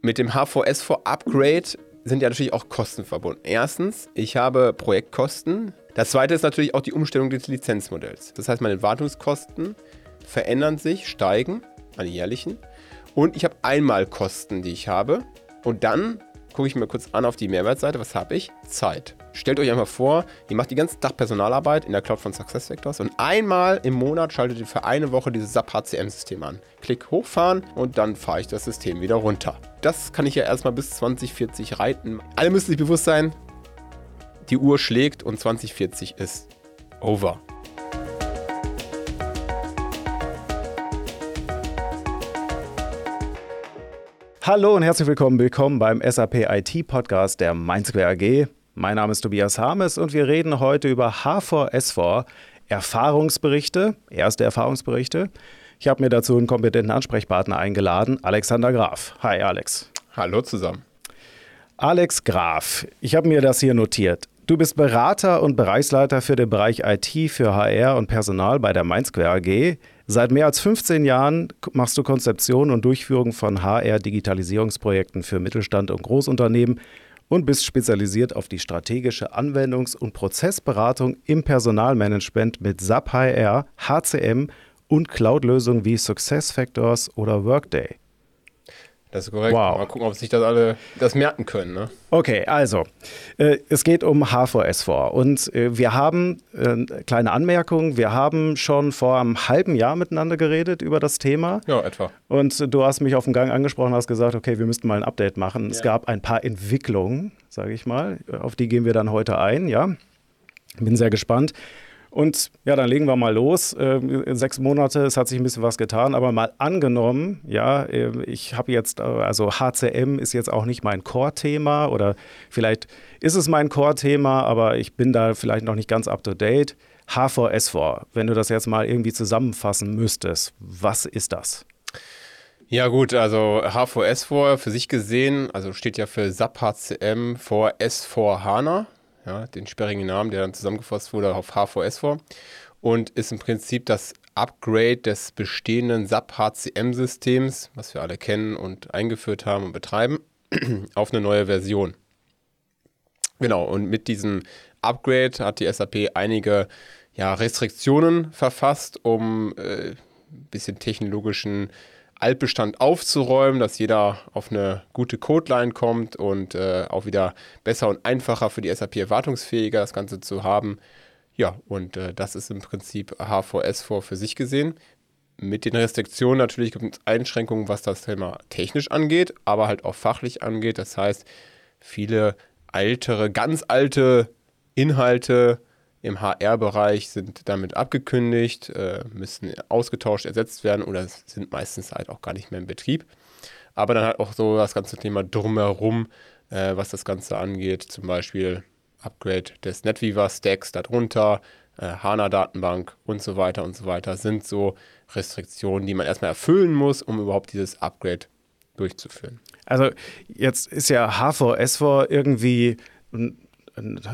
Mit dem HVS4 Upgrade sind ja natürlich auch Kosten verbunden. Erstens, ich habe Projektkosten. Das zweite ist natürlich auch die Umstellung des Lizenzmodells. Das heißt, meine Wartungskosten verändern sich, steigen, meine jährlichen. Und ich habe Einmalkosten, die ich habe. Und dann gucke ich mir kurz an auf die Mehrwertseite. Was habe ich? Zeit. Stellt euch einfach vor, ihr macht die ganze Tag Personalarbeit in der Cloud von SuccessFactors und einmal im Monat schaltet ihr für eine Woche dieses SAP HCM-System an. Klick hochfahren und dann fahre ich das System wieder runter. Das kann ich ja erstmal bis 2040 reiten. Alle müssen sich bewusst sein, die Uhr schlägt und 2040 ist over. Hallo und herzlich willkommen, willkommen beim SAP IT Podcast der Mainsquare AG. Mein Name ist Tobias Harmes und wir reden heute über H4S4, Erfahrungsberichte, erste Erfahrungsberichte. Ich habe mir dazu einen kompetenten Ansprechpartner eingeladen, Alexander Graf. Hi Alex. Hallo zusammen. Alex Graf, ich habe mir das hier notiert. Du bist Berater und Bereichsleiter für den Bereich IT für HR und Personal bei der Mainsquare AG. Seit mehr als 15 Jahren machst du Konzeption und Durchführung von HR-Digitalisierungsprojekten für Mittelstand und Großunternehmen und bist spezialisiert auf die strategische Anwendungs- und Prozessberatung im Personalmanagement mit SAP HR, HCM und Cloud-Lösungen wie SuccessFactors oder Workday. Das ist korrekt. Wow. Mal gucken, ob sich das alle das merken können. Ne? Okay, also äh, es geht um H4S4 und äh, wir haben äh, kleine Anmerkung. Wir haben schon vor einem halben Jahr miteinander geredet über das Thema. Ja, etwa. Und du hast mich auf dem Gang angesprochen, hast gesagt, okay, wir müssten mal ein Update machen. Ja. Es gab ein paar Entwicklungen, sage ich mal. Auf die gehen wir dann heute ein. Ja, bin sehr gespannt. Und ja, dann legen wir mal los. Äh, sechs Monate, es hat sich ein bisschen was getan, aber mal angenommen, ja, äh, ich habe jetzt, äh, also HCM ist jetzt auch nicht mein Core-Thema oder vielleicht ist es mein Core-Thema, aber ich bin da vielleicht noch nicht ganz up to date. H4S4, wenn du das jetzt mal irgendwie zusammenfassen müsstest, was ist das? Ja gut, also H4S4 für sich gesehen, also steht ja für SAP HCM vor S4 HANA ja, den sperrigen Namen, der dann zusammengefasst wurde auf HVS4 und ist im Prinzip das Upgrade des bestehenden SAP HCM-Systems, was wir alle kennen und eingeführt haben und betreiben, auf eine neue Version. Genau, und mit diesem Upgrade hat die SAP einige ja, Restriktionen verfasst, um äh, ein bisschen technologischen Altbestand aufzuräumen, dass jeder auf eine gute Codeline kommt und äh, auch wieder besser und einfacher für die SAP erwartungsfähiger das Ganze zu haben. Ja, und äh, das ist im Prinzip H4S4 für sich gesehen. Mit den Restriktionen natürlich gibt es Einschränkungen, was das Thema technisch angeht, aber halt auch fachlich angeht. Das heißt, viele ältere, ganz alte Inhalte im HR-Bereich sind damit abgekündigt, äh, müssen ausgetauscht, ersetzt werden oder sind meistens halt auch gar nicht mehr in Betrieb. Aber dann halt auch so das ganze Thema drumherum, äh, was das Ganze angeht, zum Beispiel Upgrade des NetWeaver-Stacks darunter, äh, HANA-Datenbank und so weiter und so weiter, sind so Restriktionen, die man erstmal erfüllen muss, um überhaupt dieses Upgrade durchzuführen. Also jetzt ist ja H4S4 irgendwie ein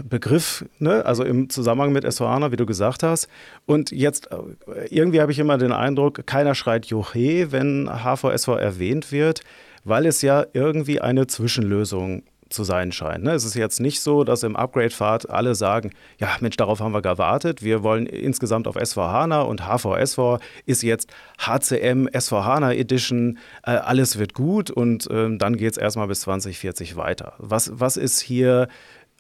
Begriff, ne? also im Zusammenhang mit S4HANA, wie du gesagt hast. Und jetzt, äh, irgendwie habe ich immer den Eindruck, keiner schreit Joche, wenn HVSV erwähnt wird, weil es ja irgendwie eine Zwischenlösung zu sein scheint. Ne? Es ist jetzt nicht so, dass im Upgrade-Pfad alle sagen, ja Mensch, darauf haben wir gewartet. Wir wollen insgesamt auf S4HANA und HVS4 ist jetzt HCM S4HANA Edition. Äh, alles wird gut und äh, dann geht es erstmal bis 2040 weiter. Was, was ist hier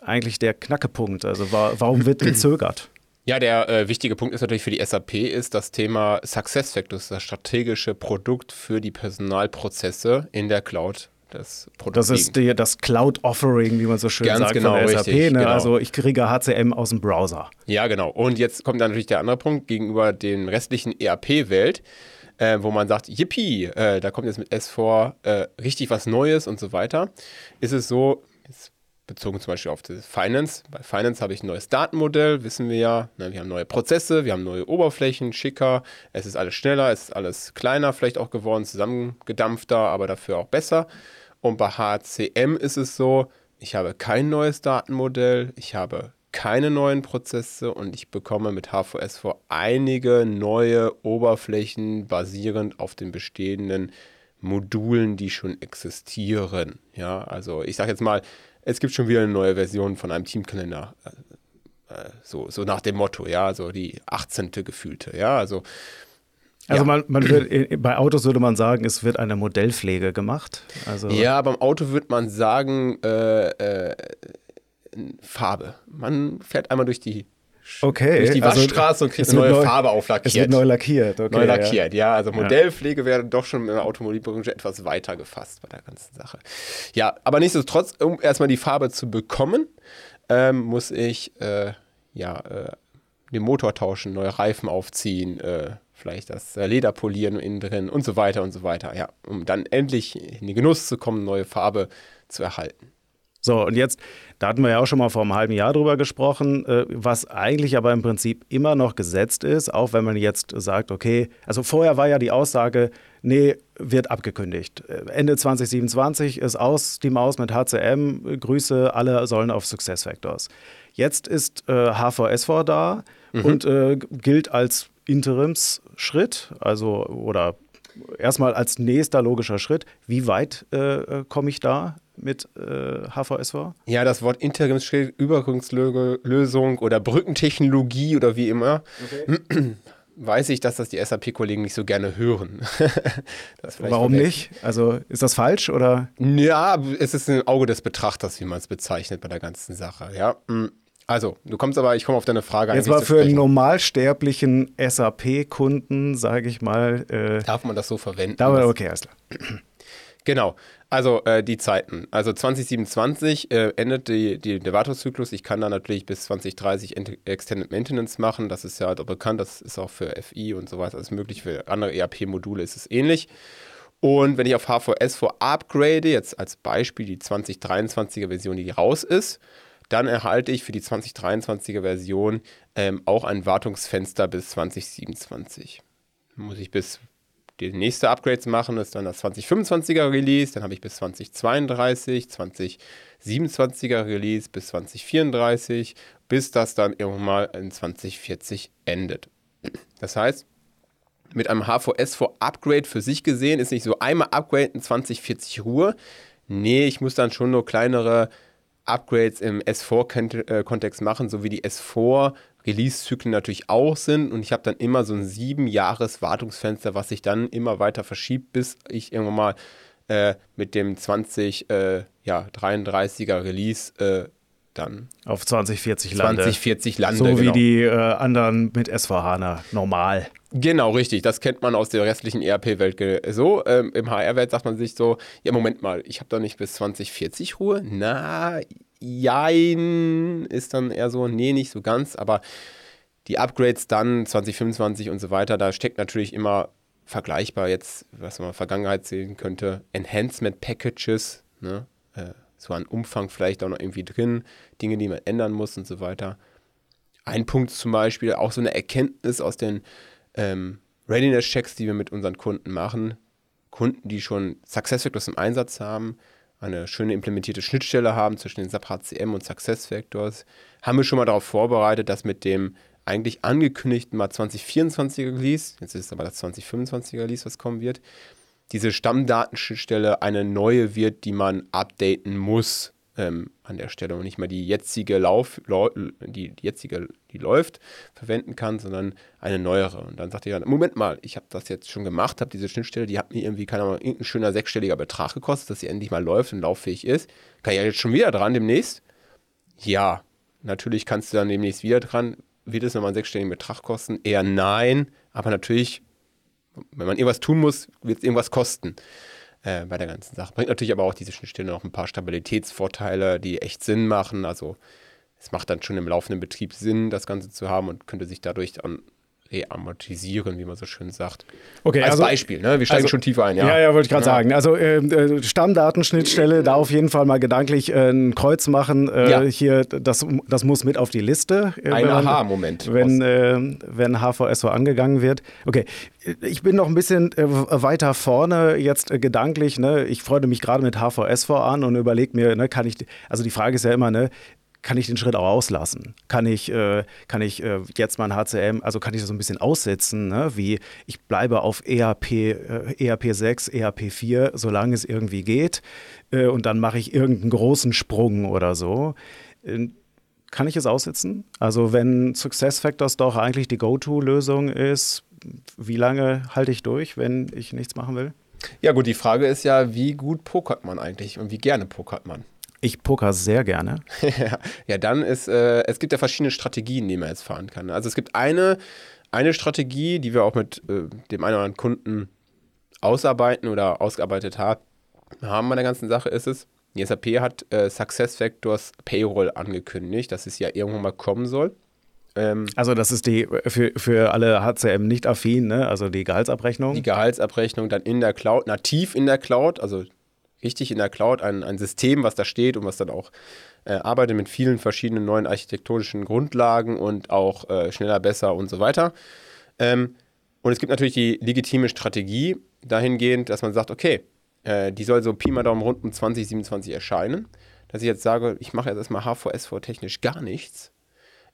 eigentlich der Knackepunkt? Also warum wird gezögert? Ja, der äh, wichtige Punkt ist natürlich für die SAP ist das Thema SuccessFactors, das strategische Produkt für die Personalprozesse in der Cloud. Das, das ist die, das Cloud-Offering, wie man so schön Ganz sagt, genau, von der SAP. ne? genau. Also ich kriege HCM aus dem Browser. Ja, genau. Und jetzt kommt dann natürlich der andere Punkt gegenüber den restlichen ERP-Welt, äh, wo man sagt, yippie, äh, da kommt jetzt mit S4 äh, richtig was Neues und so weiter. Ist es so, bezogen zum Beispiel auf das Finance. Bei Finance habe ich ein neues Datenmodell, wissen wir ja. Ne, wir haben neue Prozesse, wir haben neue Oberflächen, schicker. Es ist alles schneller, es ist alles kleiner vielleicht auch geworden, zusammengedampfter, aber dafür auch besser. Und bei HCM ist es so, ich habe kein neues Datenmodell, ich habe keine neuen Prozesse und ich bekomme mit HVS4 einige neue Oberflächen basierend auf den bestehenden Modulen, die schon existieren. Ja, also ich sage jetzt mal, es gibt schon wieder eine neue Version von einem Teamkalender. Äh, äh so, so nach dem Motto, ja, so die 18. gefühlte, ja, also also ja. man, man wird, bei Autos würde man sagen, es wird eine Modellpflege gemacht. Also ja, beim Auto würde man sagen, äh, äh, Farbe. Man fährt einmal durch die Okay. Durch die also Waschstraße also, und kriegt eine neue neu, Farbe auflackiert. Es wird neu lackiert, okay. Neu lackiert, ja. ja also Modellpflege ja. wäre doch schon in der Automobilbranche etwas weiter gefasst bei der ganzen Sache. Ja, aber nichtsdestotrotz, um erstmal die Farbe zu bekommen, ähm, muss ich äh, ja äh, den Motor tauschen, neue Reifen aufziehen, äh, vielleicht das äh, Leder polieren innen drin und so weiter und so weiter. Ja, um dann endlich in den Genuss zu kommen, neue Farbe zu erhalten. So, und jetzt, da hatten wir ja auch schon mal vor einem halben Jahr drüber gesprochen, äh, was eigentlich aber im Prinzip immer noch gesetzt ist, auch wenn man jetzt sagt, okay, also vorher war ja die Aussage, nee, wird abgekündigt. Äh, Ende 2027 ist aus die Maus mit HCM, Grüße, alle sollen auf SuccessFactors. Jetzt ist äh, HVSV da mhm. und äh, gilt als Interimsschritt, also oder erstmal als nächster logischer Schritt. Wie weit äh, komme ich da mit äh, HVSV? Ja, das Wort Interimsschritt, Übergangslösung oder Brückentechnologie oder wie immer. Okay. Weiß ich, dass das die SAP-Kollegen nicht so gerne hören. Warum nicht? Also ist das falsch oder? Ja, es ist ein Auge des Betrachters, wie man es bezeichnet bei der ganzen Sache. Ja. Mm. Also, du kommst aber, ich komme auf deine Frage Jetzt mal für einen normalsterblichen SAP-Kunden, sage ich mal. Äh, Darf man das so verwenden? Darf, okay, alles klar. Genau, also äh, die Zeiten. Also 2027 äh, endet die, die, der Wartungszyklus. Ich kann da natürlich bis 2030 Extended Maintenance machen. Das ist ja halt bekannt. Das ist auch für FI und so weiter alles möglich. Für andere ERP-Module ist es ähnlich. Und wenn ich auf HVS4 upgrade, jetzt als Beispiel die 2023er Version, die raus ist, dann erhalte ich für die 2023er Version ähm, auch ein Wartungsfenster bis 2027. Muss ich bis die nächste Upgrades machen, ist dann das 2025er Release, dann habe ich bis 2032, 2027er Release bis 2034, bis das dann irgendwann mal in 2040 endet. Das heißt, mit einem HVS vor Upgrade für sich gesehen ist nicht so einmal upgraden 2040 Ruhe. Nee, ich muss dann schon nur kleinere Upgrades im S4-Kontext machen, so wie die S4 Release-Zyklen natürlich auch sind. Und ich habe dann immer so ein sieben Jahres Wartungsfenster, was sich dann immer weiter verschiebt, bis ich irgendwann mal äh, mit dem 20, äh, ja, 33er Release äh, dann auf 2040 lande. 2040 lande. So wie genau. die äh, anderen mit SVHANA normal. Genau, richtig. Das kennt man aus der restlichen ERP-Welt so. Ähm, Im HR-Welt sagt man sich so, ja, Moment mal, ich habe da nicht bis 2040 Ruhe. Na, jein, ist dann eher so, nee, nicht so ganz, aber die Upgrades dann 2025 und so weiter, da steckt natürlich immer vergleichbar jetzt, was man in der Vergangenheit sehen könnte, Enhancement Packages, ne? Äh, so an Umfang vielleicht auch noch irgendwie drin, Dinge, die man ändern muss und so weiter. Ein Punkt zum Beispiel, auch so eine Erkenntnis aus den ähm, Readiness-Checks, die wir mit unseren Kunden machen. Kunden, die schon SuccessFactors im Einsatz haben, eine schöne implementierte Schnittstelle haben zwischen den SAP HCM und SuccessFactors, haben wir schon mal darauf vorbereitet, dass mit dem eigentlich angekündigten mal 2024er Release, jetzt ist es aber das 2025er Release, was kommen wird, diese Stammdatenschnittstelle eine neue wird, die man updaten muss ähm, an der Stelle und nicht mal die jetzige Lauf, die, die jetzige, die läuft, verwenden kann, sondern eine neuere. Und dann sagt ihr, Moment mal, ich habe das jetzt schon gemacht, habe diese Schnittstelle, die hat mir irgendwie, keine Ahnung, irgendein schöner sechsstelliger Betrag gekostet, dass sie endlich mal läuft und lauffähig ist. Kann ich ja jetzt schon wieder dran demnächst? Ja, natürlich kannst du dann demnächst wieder dran. Wird es nochmal einen sechsstelligen Betrag kosten? Eher nein, aber natürlich wenn man irgendwas tun muss, wird es irgendwas kosten äh, bei der ganzen Sache. Bringt natürlich aber auch diese Schnittstelle noch ein paar Stabilitätsvorteile, die echt Sinn machen. Also es macht dann schon im laufenden Betrieb Sinn, das Ganze zu haben und könnte sich dadurch dann reamortisieren, wie man so schön sagt. Okay, Als also, Beispiel, ne? wir steigen also, schon tiefer ein. Ja, ja, ja wollte ich gerade ja. sagen. Also äh, äh, Stammdatenschnittstelle, da auf jeden Fall mal gedanklich äh, ein Kreuz machen. Äh, ja. Hier, das, das muss mit auf die Liste. Äh, ein Aha-Moment. Wenn, äh, wenn HVS so angegangen wird. Okay, ich bin noch ein bisschen weiter vorne jetzt gedanklich. Ne? Ich freue mich gerade mit HVS vor an und überlege mir, ne, kann ich, also die Frage ist ja immer, ne, kann ich den Schritt auch auslassen? Kann ich, äh, kann ich äh, jetzt mein HCM, also kann ich das so ein bisschen aussetzen, ne? wie ich bleibe auf ERP, äh, ERP 6, ERP 4, solange es irgendwie geht äh, und dann mache ich irgendeinen großen Sprung oder so. Äh, kann ich es aussitzen? Also wenn SuccessFactors doch eigentlich die Go-To-Lösung ist, wie lange halte ich durch, wenn ich nichts machen will? Ja gut, die Frage ist ja, wie gut pokert man eigentlich und wie gerne pokert man? Ich poker sehr gerne. ja, dann ist, äh, es gibt ja verschiedene Strategien, die man jetzt fahren kann. Also es gibt eine, eine Strategie, die wir auch mit äh, dem einen oder anderen Kunden ausarbeiten oder ausgearbeitet haben, haben bei der ganzen Sache ist es, die SAP hat äh, SuccessFactors Payroll angekündigt, dass es ja irgendwann mal kommen soll. Ähm, also das ist die, für, für alle HCM nicht affin, ne? also die Gehaltsabrechnung. Die Gehaltsabrechnung dann in der Cloud, nativ in der Cloud, also richtig in der Cloud ein, ein System, was da steht und was dann auch äh, arbeitet mit vielen verschiedenen neuen architektonischen Grundlagen und auch äh, schneller, besser und so weiter. Ähm, und es gibt natürlich die legitime Strategie dahingehend, dass man sagt, okay, äh, die soll so Pi mal Daumen rund um 2027 erscheinen. Dass ich jetzt sage, ich mache jetzt erstmal HVS technisch gar nichts,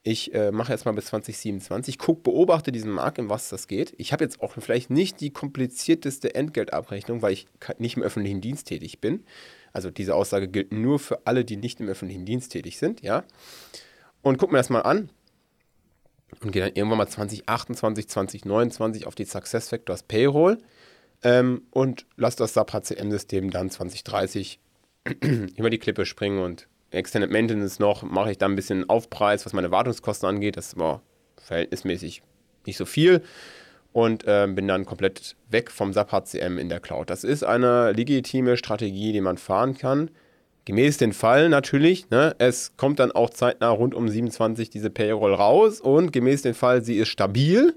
ich äh, mache jetzt mal bis 2027, guck, beobachte diesen Markt, in was das geht. Ich habe jetzt auch vielleicht nicht die komplizierteste Entgeltabrechnung, weil ich nicht im öffentlichen Dienst tätig bin. Also diese Aussage gilt nur für alle, die nicht im öffentlichen Dienst tätig sind, ja. Und guck mir das mal an und gehe dann irgendwann mal 2028, 2029 auf die SuccessFactors Payroll ähm, und lass das SAP HCM-System dann 2030 über die Klippe springen und Extended Maintenance noch, mache ich dann ein bisschen Aufpreis, was meine Wartungskosten angeht. Das war verhältnismäßig nicht so viel. Und äh, bin dann komplett weg vom SAP HCM in der Cloud. Das ist eine legitime Strategie, die man fahren kann. Gemäß den Fall natürlich. Ne? Es kommt dann auch zeitnah rund um 27 diese Payroll raus und gemäß den Fall, sie ist stabil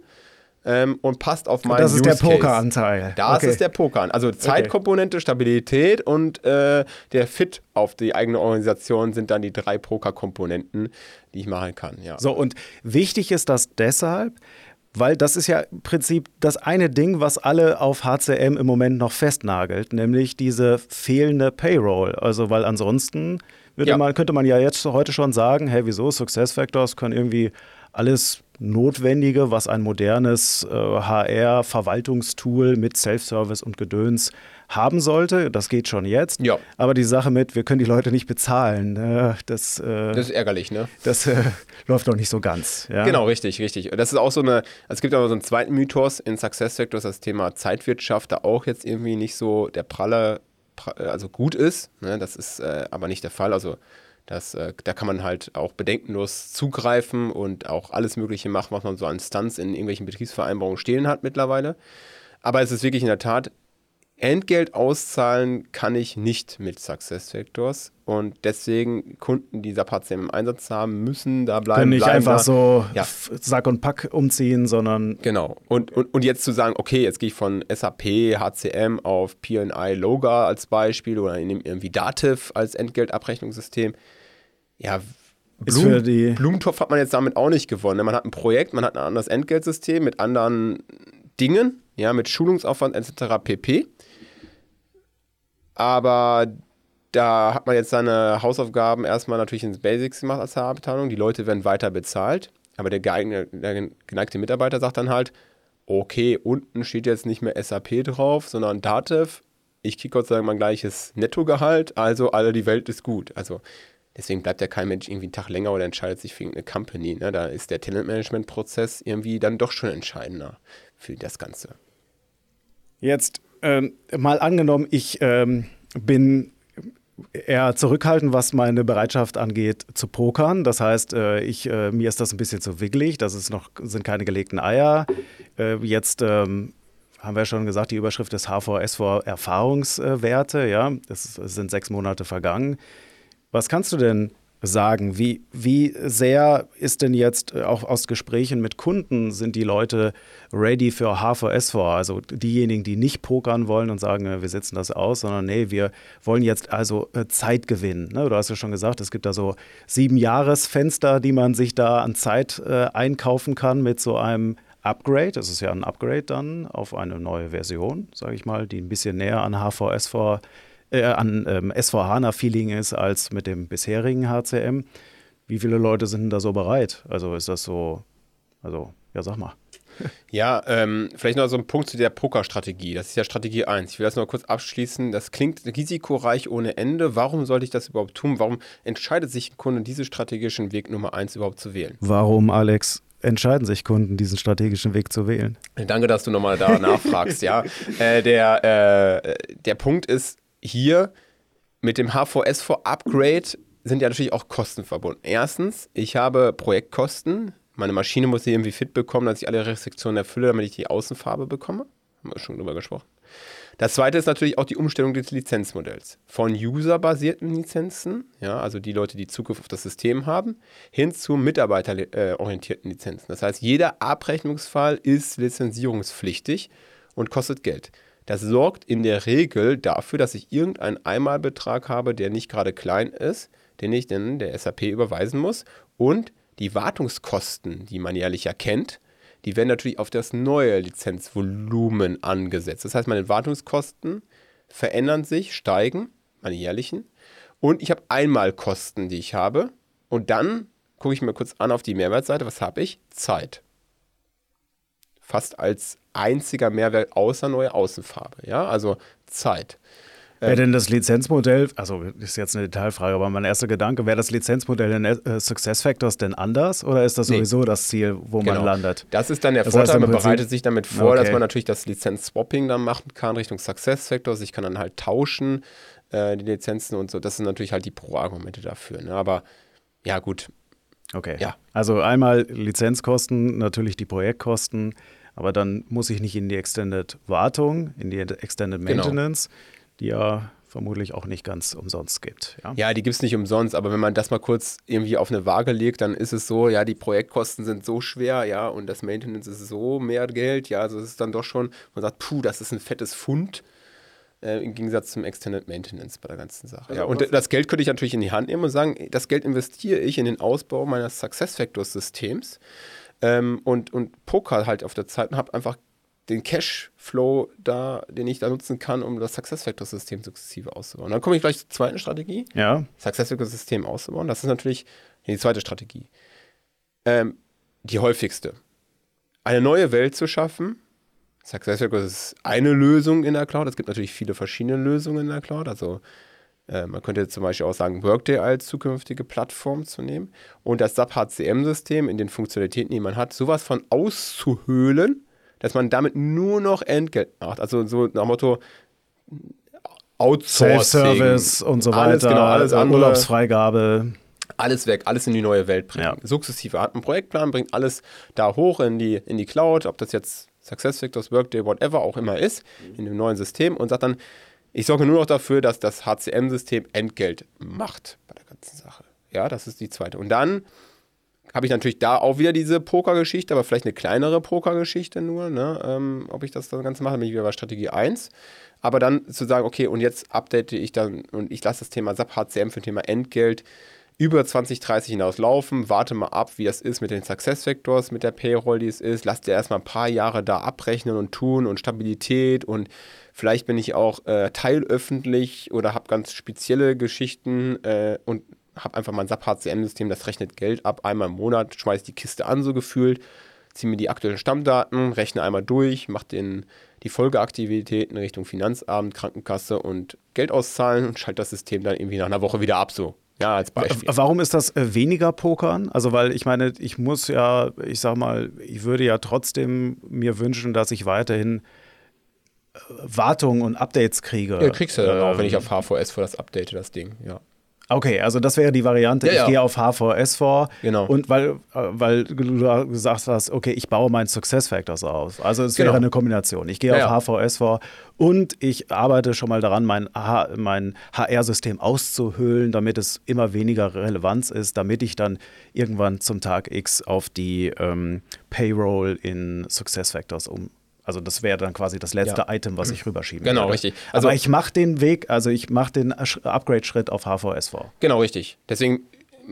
ähm, und passt auf meinen Das ist Use der Pokeranteil. Das okay. ist der Poker. Also Zeitkomponente, Stabilität und äh, der Fit auf die eigene Organisation sind dann die drei Poker-Komponenten, die ich machen kann. Ja. So, und wichtig ist das deshalb, weil das ist ja im Prinzip das eine Ding, was alle auf HCM im Moment noch festnagelt, nämlich diese fehlende Payroll. Also, weil ansonsten ja. man, könnte man ja jetzt heute schon sagen, hey, wieso SuccessFactors können irgendwie alles Notwendige, was ein modernes äh, HR-Verwaltungstool mit Self-Service und Gedöns haben sollte. Das geht schon jetzt. Ja. Aber die Sache mit, wir können die Leute nicht bezahlen, äh, das, äh, das ist ärgerlich, ne? Das äh, läuft doch nicht so ganz. Ja? Genau, richtig, richtig. Das ist auch so eine, es gibt aber so einen zweiten Mythos in SuccessFactors, das Thema Zeitwirtschaft da auch jetzt irgendwie nicht so der pralle, also gut ist. Ne? Das ist äh, aber nicht der Fall. Also das, äh, da kann man halt auch bedenkenlos zugreifen und auch alles Mögliche machen, was man so an Stunts in irgendwelchen Betriebsvereinbarungen stehen hat mittlerweile. Aber es ist wirklich in der Tat, Entgelt auszahlen kann ich nicht mit SuccessFactors und deswegen Kunden, die SAP im Einsatz haben, müssen da bleiben. Können nicht bleiben einfach da. so ja. Sack und Pack umziehen, sondern. Genau. Und, und, und jetzt zu sagen, okay, jetzt gehe ich von SAP, HCM auf PI Loga als Beispiel oder ich nehme irgendwie Dativ als Entgeltabrechnungssystem. Ja, Blum, Blumentopf hat man jetzt damit auch nicht gewonnen. Man hat ein Projekt, man hat ein anderes Entgeltsystem mit anderen Dingen, ja, mit Schulungsaufwand etc. pp. Aber da hat man jetzt seine Hausaufgaben erstmal natürlich ins Basics gemacht als HR-Abteilung. Die Leute werden weiter bezahlt. Aber der, geeignete, der geneigte Mitarbeiter sagt dann halt, okay, unten steht jetzt nicht mehr SAP drauf, sondern Datev. Ich kriege Gott sei Dank mein gleiches Nettogehalt, also alle die Welt ist gut. Also deswegen bleibt ja kein Mensch irgendwie einen Tag länger oder entscheidet sich für eine Company. Ne? Da ist der Talentmanagement-Prozess irgendwie dann doch schon entscheidender für das Ganze. Jetzt ähm, mal angenommen, ich ähm, bin eher zurückhaltend, was meine Bereitschaft angeht, zu pokern. Das heißt, äh, ich, äh, mir ist das ein bisschen zu wickelig. Das ist noch, sind keine gelegten Eier. Äh, jetzt ähm, haben wir schon gesagt, die Überschrift ist HVS vor Erfahrungswerte. Ja, es sind sechs Monate vergangen. Was kannst du denn sagen? Wie, wie sehr ist denn jetzt äh, auch aus Gesprächen mit Kunden, sind die Leute ready für HVS vor? Also diejenigen, die nicht pokern wollen und sagen, äh, wir setzen das aus, sondern nee, wir wollen jetzt also äh, Zeit gewinnen. Ne? Du hast ja schon gesagt, es gibt da so sieben Jahresfenster, die man sich da an Zeit einkaufen kann mit so einem Upgrade. Das ist ja ein Upgrade dann auf eine neue Version, sage ich mal, die ein bisschen näher an HVS vor äh, an ähm, S4HANA-Feeling ist als mit dem bisherigen HCM. Wie wie viele Leute sind denn da so bereit? Also ist das so, also, ja, sag mal. Ja, ähm, vielleicht noch so ein Punkt zu der Pokerstrategie. Das ist ja Strategie 1. Ich will das noch kurz abschließen. Das klingt risikoreich ohne Ende. Warum sollte ich das überhaupt tun? Warum entscheidet sich ein Kunde, diesen strategischen Weg Nummer 1 überhaupt zu wählen? Warum, Alex, entscheiden sich Kunden, diesen strategischen Weg zu wählen? Danke, dass du nochmal da nachfragst. ja, äh, der, äh, der Punkt ist hier mit dem HVS4 Upgrade sind ja natürlich auch Kosten verbunden. Erstens, ich habe Projektkosten, meine Maschine muss irgendwie fit bekommen, dass ich alle Restriktionen erfülle, damit ich die Außenfarbe bekomme. Haben wir schon drüber gesprochen. Das zweite ist natürlich auch die Umstellung des Lizenzmodells. Von userbasierten Lizenzen, ja, also die Leute, die Zugriff auf das System haben, hin zu mitarbeiterorientierten Lizenzen. Das heißt, jeder Abrechnungsfall ist lizenzierungspflichtig und kostet Geld. Das sorgt in der Regel dafür, dass ich irgendeinen Einmalbetrag habe, der nicht gerade klein ist, den ich dann der SAP überweisen muss und die Wartungskosten, die man jährlich erkennt, die werden natürlich auf das neue Lizenzvolumen angesetzt. Das heißt, meine Wartungskosten verändern sich, steigen, meine jährlichen. Und ich habe Einmalkosten, die ich habe. Und dann gucke ich mir kurz an auf die Mehrwertseite. Was habe ich? Zeit. Fast als einziger Mehrwert außer neue Außenfarbe. Ja, also Zeit. Wäre denn das Lizenzmodell, also ist jetzt eine Detailfrage, aber mein erster Gedanke, wäre das Lizenzmodell in äh, Success Factors denn anders oder ist das sowieso nee. das Ziel, wo genau. man landet? Das ist dann der das Vorteil, man bereitet sich damit vor, okay. dass man natürlich das Lizenz-Swapping dann machen kann Richtung Success Factors. Ich kann dann halt tauschen, äh, die Lizenzen und so. Das sind natürlich halt die Pro-Argumente dafür. Ne? Aber ja, gut. Okay. Ja. Also einmal Lizenzkosten, natürlich die Projektkosten, aber dann muss ich nicht in die Extended Wartung, in die Extended genau. Maintenance. Genau die ja vermutlich auch nicht ganz umsonst gibt. Ja, ja die gibt es nicht umsonst, aber wenn man das mal kurz irgendwie auf eine Waage legt, dann ist es so, ja, die Projektkosten sind so schwer, ja, und das Maintenance ist so mehr Geld, ja, also es ist dann doch schon, man sagt, puh, das ist ein fettes Fund. Äh, Im Gegensatz zum Extended Maintenance bei der ganzen Sache. Also ja, und das Geld könnte ich natürlich in die Hand nehmen und sagen, das Geld investiere ich in den Ausbau meines Success Factors Systems ähm, und, und poker halt auf der Zeit und habe einfach den Cashflow da, den ich da nutzen kann, um das SuccessFactors-System sukzessive auszubauen. Dann komme ich gleich zur zweiten Strategie. Ja. SuccessFactors-System auszubauen. Das ist natürlich die zweite Strategie. Ähm, die häufigste. Eine neue Welt zu schaffen. SuccessFactors ist eine Lösung in der Cloud. Es gibt natürlich viele verschiedene Lösungen in der Cloud. Also äh, man könnte zum Beispiel auch sagen, Workday als zukünftige Plattform zu nehmen und das SAP HCM-System in den Funktionalitäten, die man hat, sowas von auszuhöhlen, dass man damit nur noch Entgelt macht. Also so nach Motto Outsourcing. Service und so weiter. Alles, genau, alles andere, Urlaubsfreigabe. Alles weg, alles in die neue Welt bringen. Ja. Sukzessive hat einen Projektplan, bringt alles da hoch in die, in die Cloud, ob das jetzt SuccessFactors, Workday, whatever auch immer ist, in dem neuen System und sagt dann, ich sorge nur noch dafür, dass das HCM-System Entgelt macht bei der ganzen Sache. Ja, das ist die zweite. Und dann habe ich natürlich da auch wieder diese Pokergeschichte, aber vielleicht eine kleinere Pokergeschichte nur, ne? ähm, ob ich das dann Ganze mache, bin ich wieder bei Strategie 1. Aber dann zu sagen, okay, und jetzt update ich dann und ich lasse das Thema SAP HCM für Thema Entgelt über 2030 hinaus laufen, warte mal ab, wie das ist mit den Success Factors, mit der Payroll, die es ist, lass dir erstmal ein paar Jahre da abrechnen und tun und Stabilität. Und vielleicht bin ich auch äh, teilöffentlich oder habe ganz spezielle Geschichten äh, und habe einfach mein SAP HCM-System, das rechnet Geld ab, einmal im Monat, schmeiße die Kiste an, so gefühlt, ziehe mir die aktuellen Stammdaten, rechne einmal durch, mache den, die Folgeaktivitäten Richtung Finanzamt, Krankenkasse und Geld auszahlen und schalte das System dann irgendwie nach einer Woche wieder ab, so. Ja, als Beispiel. Warum ist das äh, weniger Pokern? Also, weil ich meine, ich muss ja, ich sag mal, ich würde ja trotzdem mir wünschen, dass ich weiterhin äh, Wartungen und Updates kriege. Ja, kriegst du dann ähm, auch, wenn ich auf HVS vor das update, das Ding, ja. Okay, also das wäre die Variante, ja, ich ja. gehe auf HVS vor genau. und weil, weil du gesagt hast, okay, ich baue meinen Success Factors auf. Also es genau. wäre eine Kombination. Ich gehe ja, auf HVS vor und ich arbeite schon mal daran, mein, mein HR-System auszuhöhlen, damit es immer weniger Relevanz ist, damit ich dann irgendwann zum Tag X auf die ähm, Payroll in Success Factors um, also das wäre dann quasi das letzte ja. Item, was ich rüberschieben Genau, würde. richtig. Also Aber ich mache den Weg, also ich mache den Upgrade-Schritt auf HVSV. Genau, richtig. Deswegen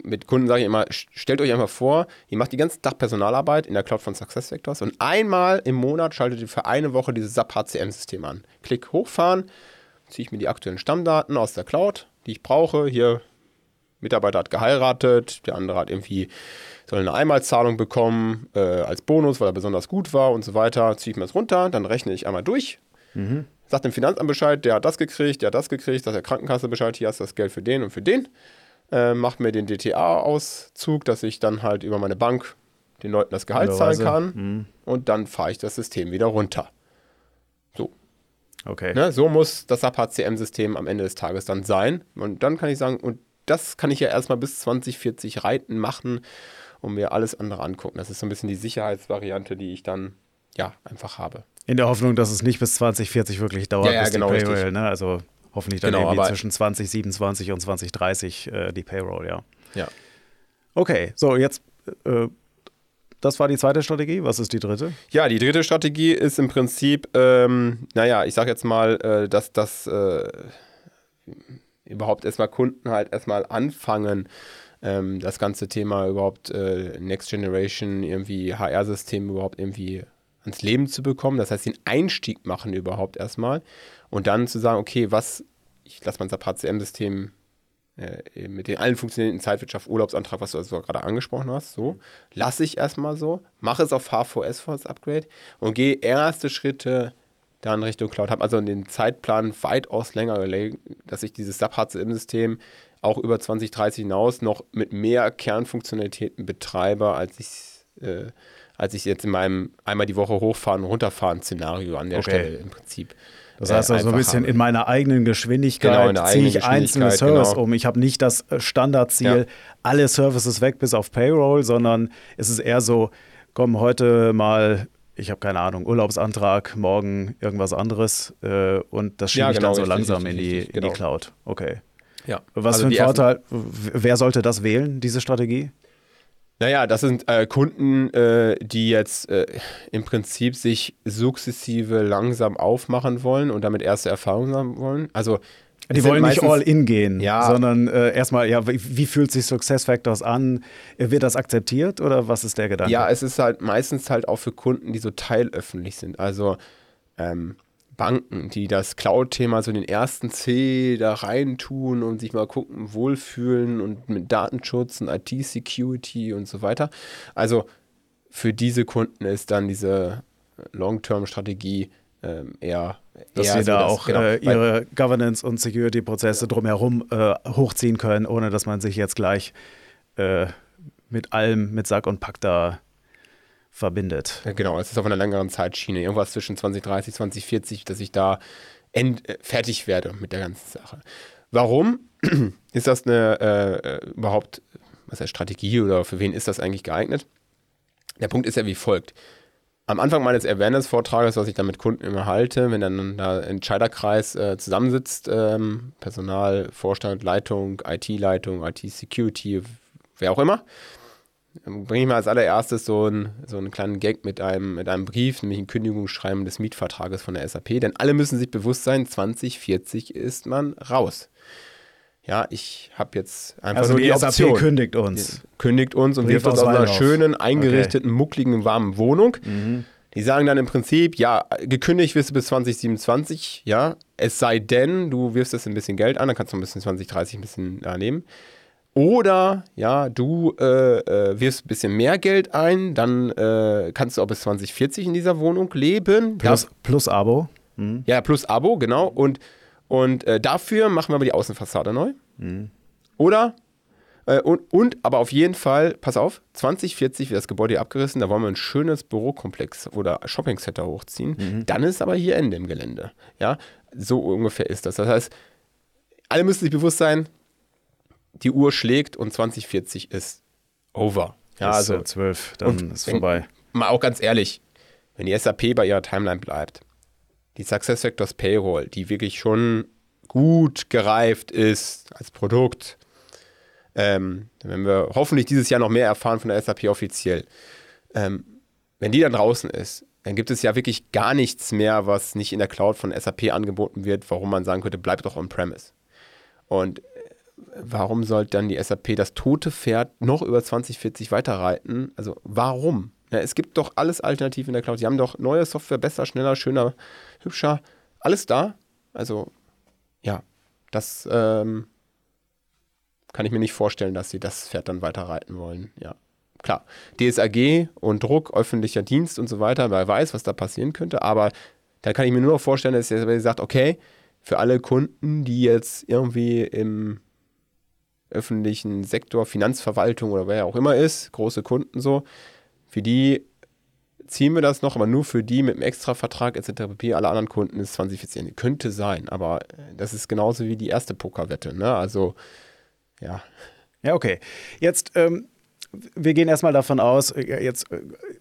mit Kunden sage ich immer, stellt euch einfach vor, ihr macht die ganze Tag Personalarbeit in der Cloud von SuccessFactors und einmal im Monat schaltet ihr für eine Woche dieses SAP HCM-System an. Klick hochfahren, ziehe ich mir die aktuellen Stammdaten aus der Cloud, die ich brauche, hier Mitarbeiter hat geheiratet, der andere hat irgendwie soll eine Einmalzahlung bekommen äh, als Bonus, weil er besonders gut war und so weiter. Ziehe ich mir das runter, dann rechne ich einmal durch. Mhm. Sagt dem Finanzamt Bescheid, der hat das gekriegt, der hat das gekriegt, sagt der Krankenkasse Bescheid, hier hast du das Geld für den und für den. Äh, macht mir den DTA-Auszug, dass ich dann halt über meine Bank den Leuten das Gehalt zahlen kann. Mhm. Und dann fahre ich das System wieder runter. So. Okay. Ne, so muss das SAP HCM-System am Ende des Tages dann sein. Und dann kann ich sagen, und das kann ich ja erstmal bis 2040 reiten, machen und mir alles andere angucken. Das ist so ein bisschen die Sicherheitsvariante, die ich dann ja einfach habe. In der Hoffnung, dass es nicht bis 2040 wirklich dauert, ja, ja, bis genau, die Payroll, ne? Also hoffentlich dann genau, irgendwie zwischen 2027 und 2030 äh, die Payroll, ja. Ja. Okay, so jetzt äh, das war die zweite Strategie. Was ist die dritte? Ja, die dritte Strategie ist im Prinzip, ähm, naja, ich sage jetzt mal, äh, dass das äh, überhaupt erstmal Kunden halt erstmal anfangen, ähm, das ganze Thema überhaupt äh, Next Generation irgendwie HR-System überhaupt irgendwie ans Leben zu bekommen. Das heißt, den Einstieg machen überhaupt erstmal und dann zu sagen, okay, was, ich lasse mein SAP HCM-System äh, mit den allen funktionierenden Zeitwirtschaft, Urlaubsantrag, was du also gerade angesprochen hast, so, lasse ich erstmal so, mache es auf H4S für das Upgrade und gehe erste Schritte dann Richtung Cloud. Habe also den Zeitplan weitaus länger gelegt, dass ich dieses SAP HCM-System auch über 2030 hinaus noch mit mehr Kernfunktionalitäten betreibe, als ich äh, als ich jetzt in meinem einmal die Woche hochfahren und runterfahren Szenario an der okay. Stelle im Prinzip. Das heißt also ein bisschen in meiner eigenen Geschwindigkeit genau, ziehe ich einzelne Services genau. um. Ich habe nicht das äh, Standardziel, ja. alle Services weg bis auf Payroll, sondern es ist eher so, komm heute mal ich habe keine Ahnung, Urlaubsantrag, morgen irgendwas anderes äh, und das schiebe ja, genau, ich dann so richtig, langsam richtig, in, die, richtig, genau. in die Cloud. Okay. Ja. Was also für ein Vorteil, wer sollte das wählen, diese Strategie? Naja, das sind äh, Kunden, äh, die jetzt äh, im Prinzip sich sukzessive langsam aufmachen wollen und damit erste Erfahrungen haben wollen. Also die wollen nicht all in gehen, ja. sondern äh, erstmal, ja, wie, wie, fühlt sich Success Factors an? Wird das akzeptiert oder was ist der Gedanke? Ja, es ist halt meistens halt auch für Kunden, die so teilöffentlich sind. Also ähm, Banken, die das Cloud-Thema so den ersten C da reintun und sich mal gucken, wohlfühlen und mit Datenschutz und IT-Security und so weiter. Also für diese Kunden ist dann diese Long-Term-Strategie ähm, eher dass eher sie so da das, auch genau, äh, ihre Governance- und Security-Prozesse drumherum äh, hochziehen können, ohne dass man sich jetzt gleich äh, mit allem, mit Sack und Pack da verbindet. Ja, genau, es ist auf einer längeren Zeitschiene, irgendwas zwischen 2030, 2040, dass ich da end, äh, fertig werde mit der ganzen Sache. Warum ist das eine äh, überhaupt, was heißt Strategie oder für wen ist das eigentlich geeignet? Der Punkt ist ja wie folgt. Am Anfang meines Awareness-Vortrages, was ich dann mit Kunden immer halte, wenn dann da Entscheiderkreis äh, zusammensitzt, ähm, Personal, Vorstand, Leitung, IT-Leitung, IT-Security, wer auch immer, bringe ich mal als allererstes so, ein, so einen kleinen Gag mit einem, mit einem Brief, nämlich ein Kündigungsschreiben des Mietvertrages von der SAP. Denn alle müssen sich bewusst sein, 2040 ist man raus. Ja, ich habe jetzt einfach also nur die, die Option. SAP kündigt uns. Kündigt uns und wirft uns aus einer schönen, eingerichteten, okay. muckligen, warmen Wohnung. Mhm. Die sagen dann im Prinzip, ja, gekündigt wirst du bis 2027, ja, es sei denn, du wirfst jetzt ein bisschen Geld an, dann kannst du ein bisschen 2030 ein bisschen da nehmen. Oder ja, du äh, äh, wirfst ein bisschen mehr Geld ein, dann äh, kannst du auch bis 2040 in dieser Wohnung leben. Plus, ja. plus Abo. Mhm. Ja, plus Abo, genau. Und, und äh, dafür machen wir aber die Außenfassade neu. Mhm. Oder äh, und, und aber auf jeden Fall, pass auf, 2040 wird das Gebäude hier abgerissen, da wollen wir ein schönes Bürokomplex oder Shopping-Center hochziehen. Mhm. Dann ist aber hier Ende im Gelände. Ja, so ungefähr ist das. Das heißt, alle müssen sich bewusst sein, die Uhr schlägt und 2040 ist over. Ja, ist also 12, dann ist vorbei. Mal auch ganz ehrlich, wenn die SAP bei ihrer Timeline bleibt, die SuccessFactors Payroll, die wirklich schon gut gereift ist als Produkt, ähm, wenn wir hoffentlich dieses Jahr noch mehr erfahren von der SAP offiziell, ähm, wenn die dann draußen ist, dann gibt es ja wirklich gar nichts mehr, was nicht in der Cloud von SAP angeboten wird, warum man sagen könnte, bleib doch on-premise. Und warum sollte dann die SAP das tote Pferd noch über 2040 weiterreiten? Also warum? Ja, es gibt doch alles alternativ in der Cloud. Sie haben doch neue Software, besser, schneller, schöner, hübscher, alles da. Also ja, das ähm, kann ich mir nicht vorstellen, dass sie das Pferd dann weiter reiten wollen. Ja, klar. DSAG und Druck, öffentlicher Dienst und so weiter, wer weiß, was da passieren könnte, aber da kann ich mir nur noch vorstellen, dass er sagt, okay, für alle Kunden, die jetzt irgendwie im öffentlichen Sektor, Finanzverwaltung oder wer auch immer ist, große Kunden so, für die ziehen wir das noch, aber nur für die mit einem Extravertrag etc. pp. Alle anderen Kunden ist 2014. Könnte sein, aber das ist genauso wie die erste Pokerwette. Ne? Also, ja. Ja, okay. Jetzt, ähm, wir gehen erstmal davon aus, äh, jetzt äh,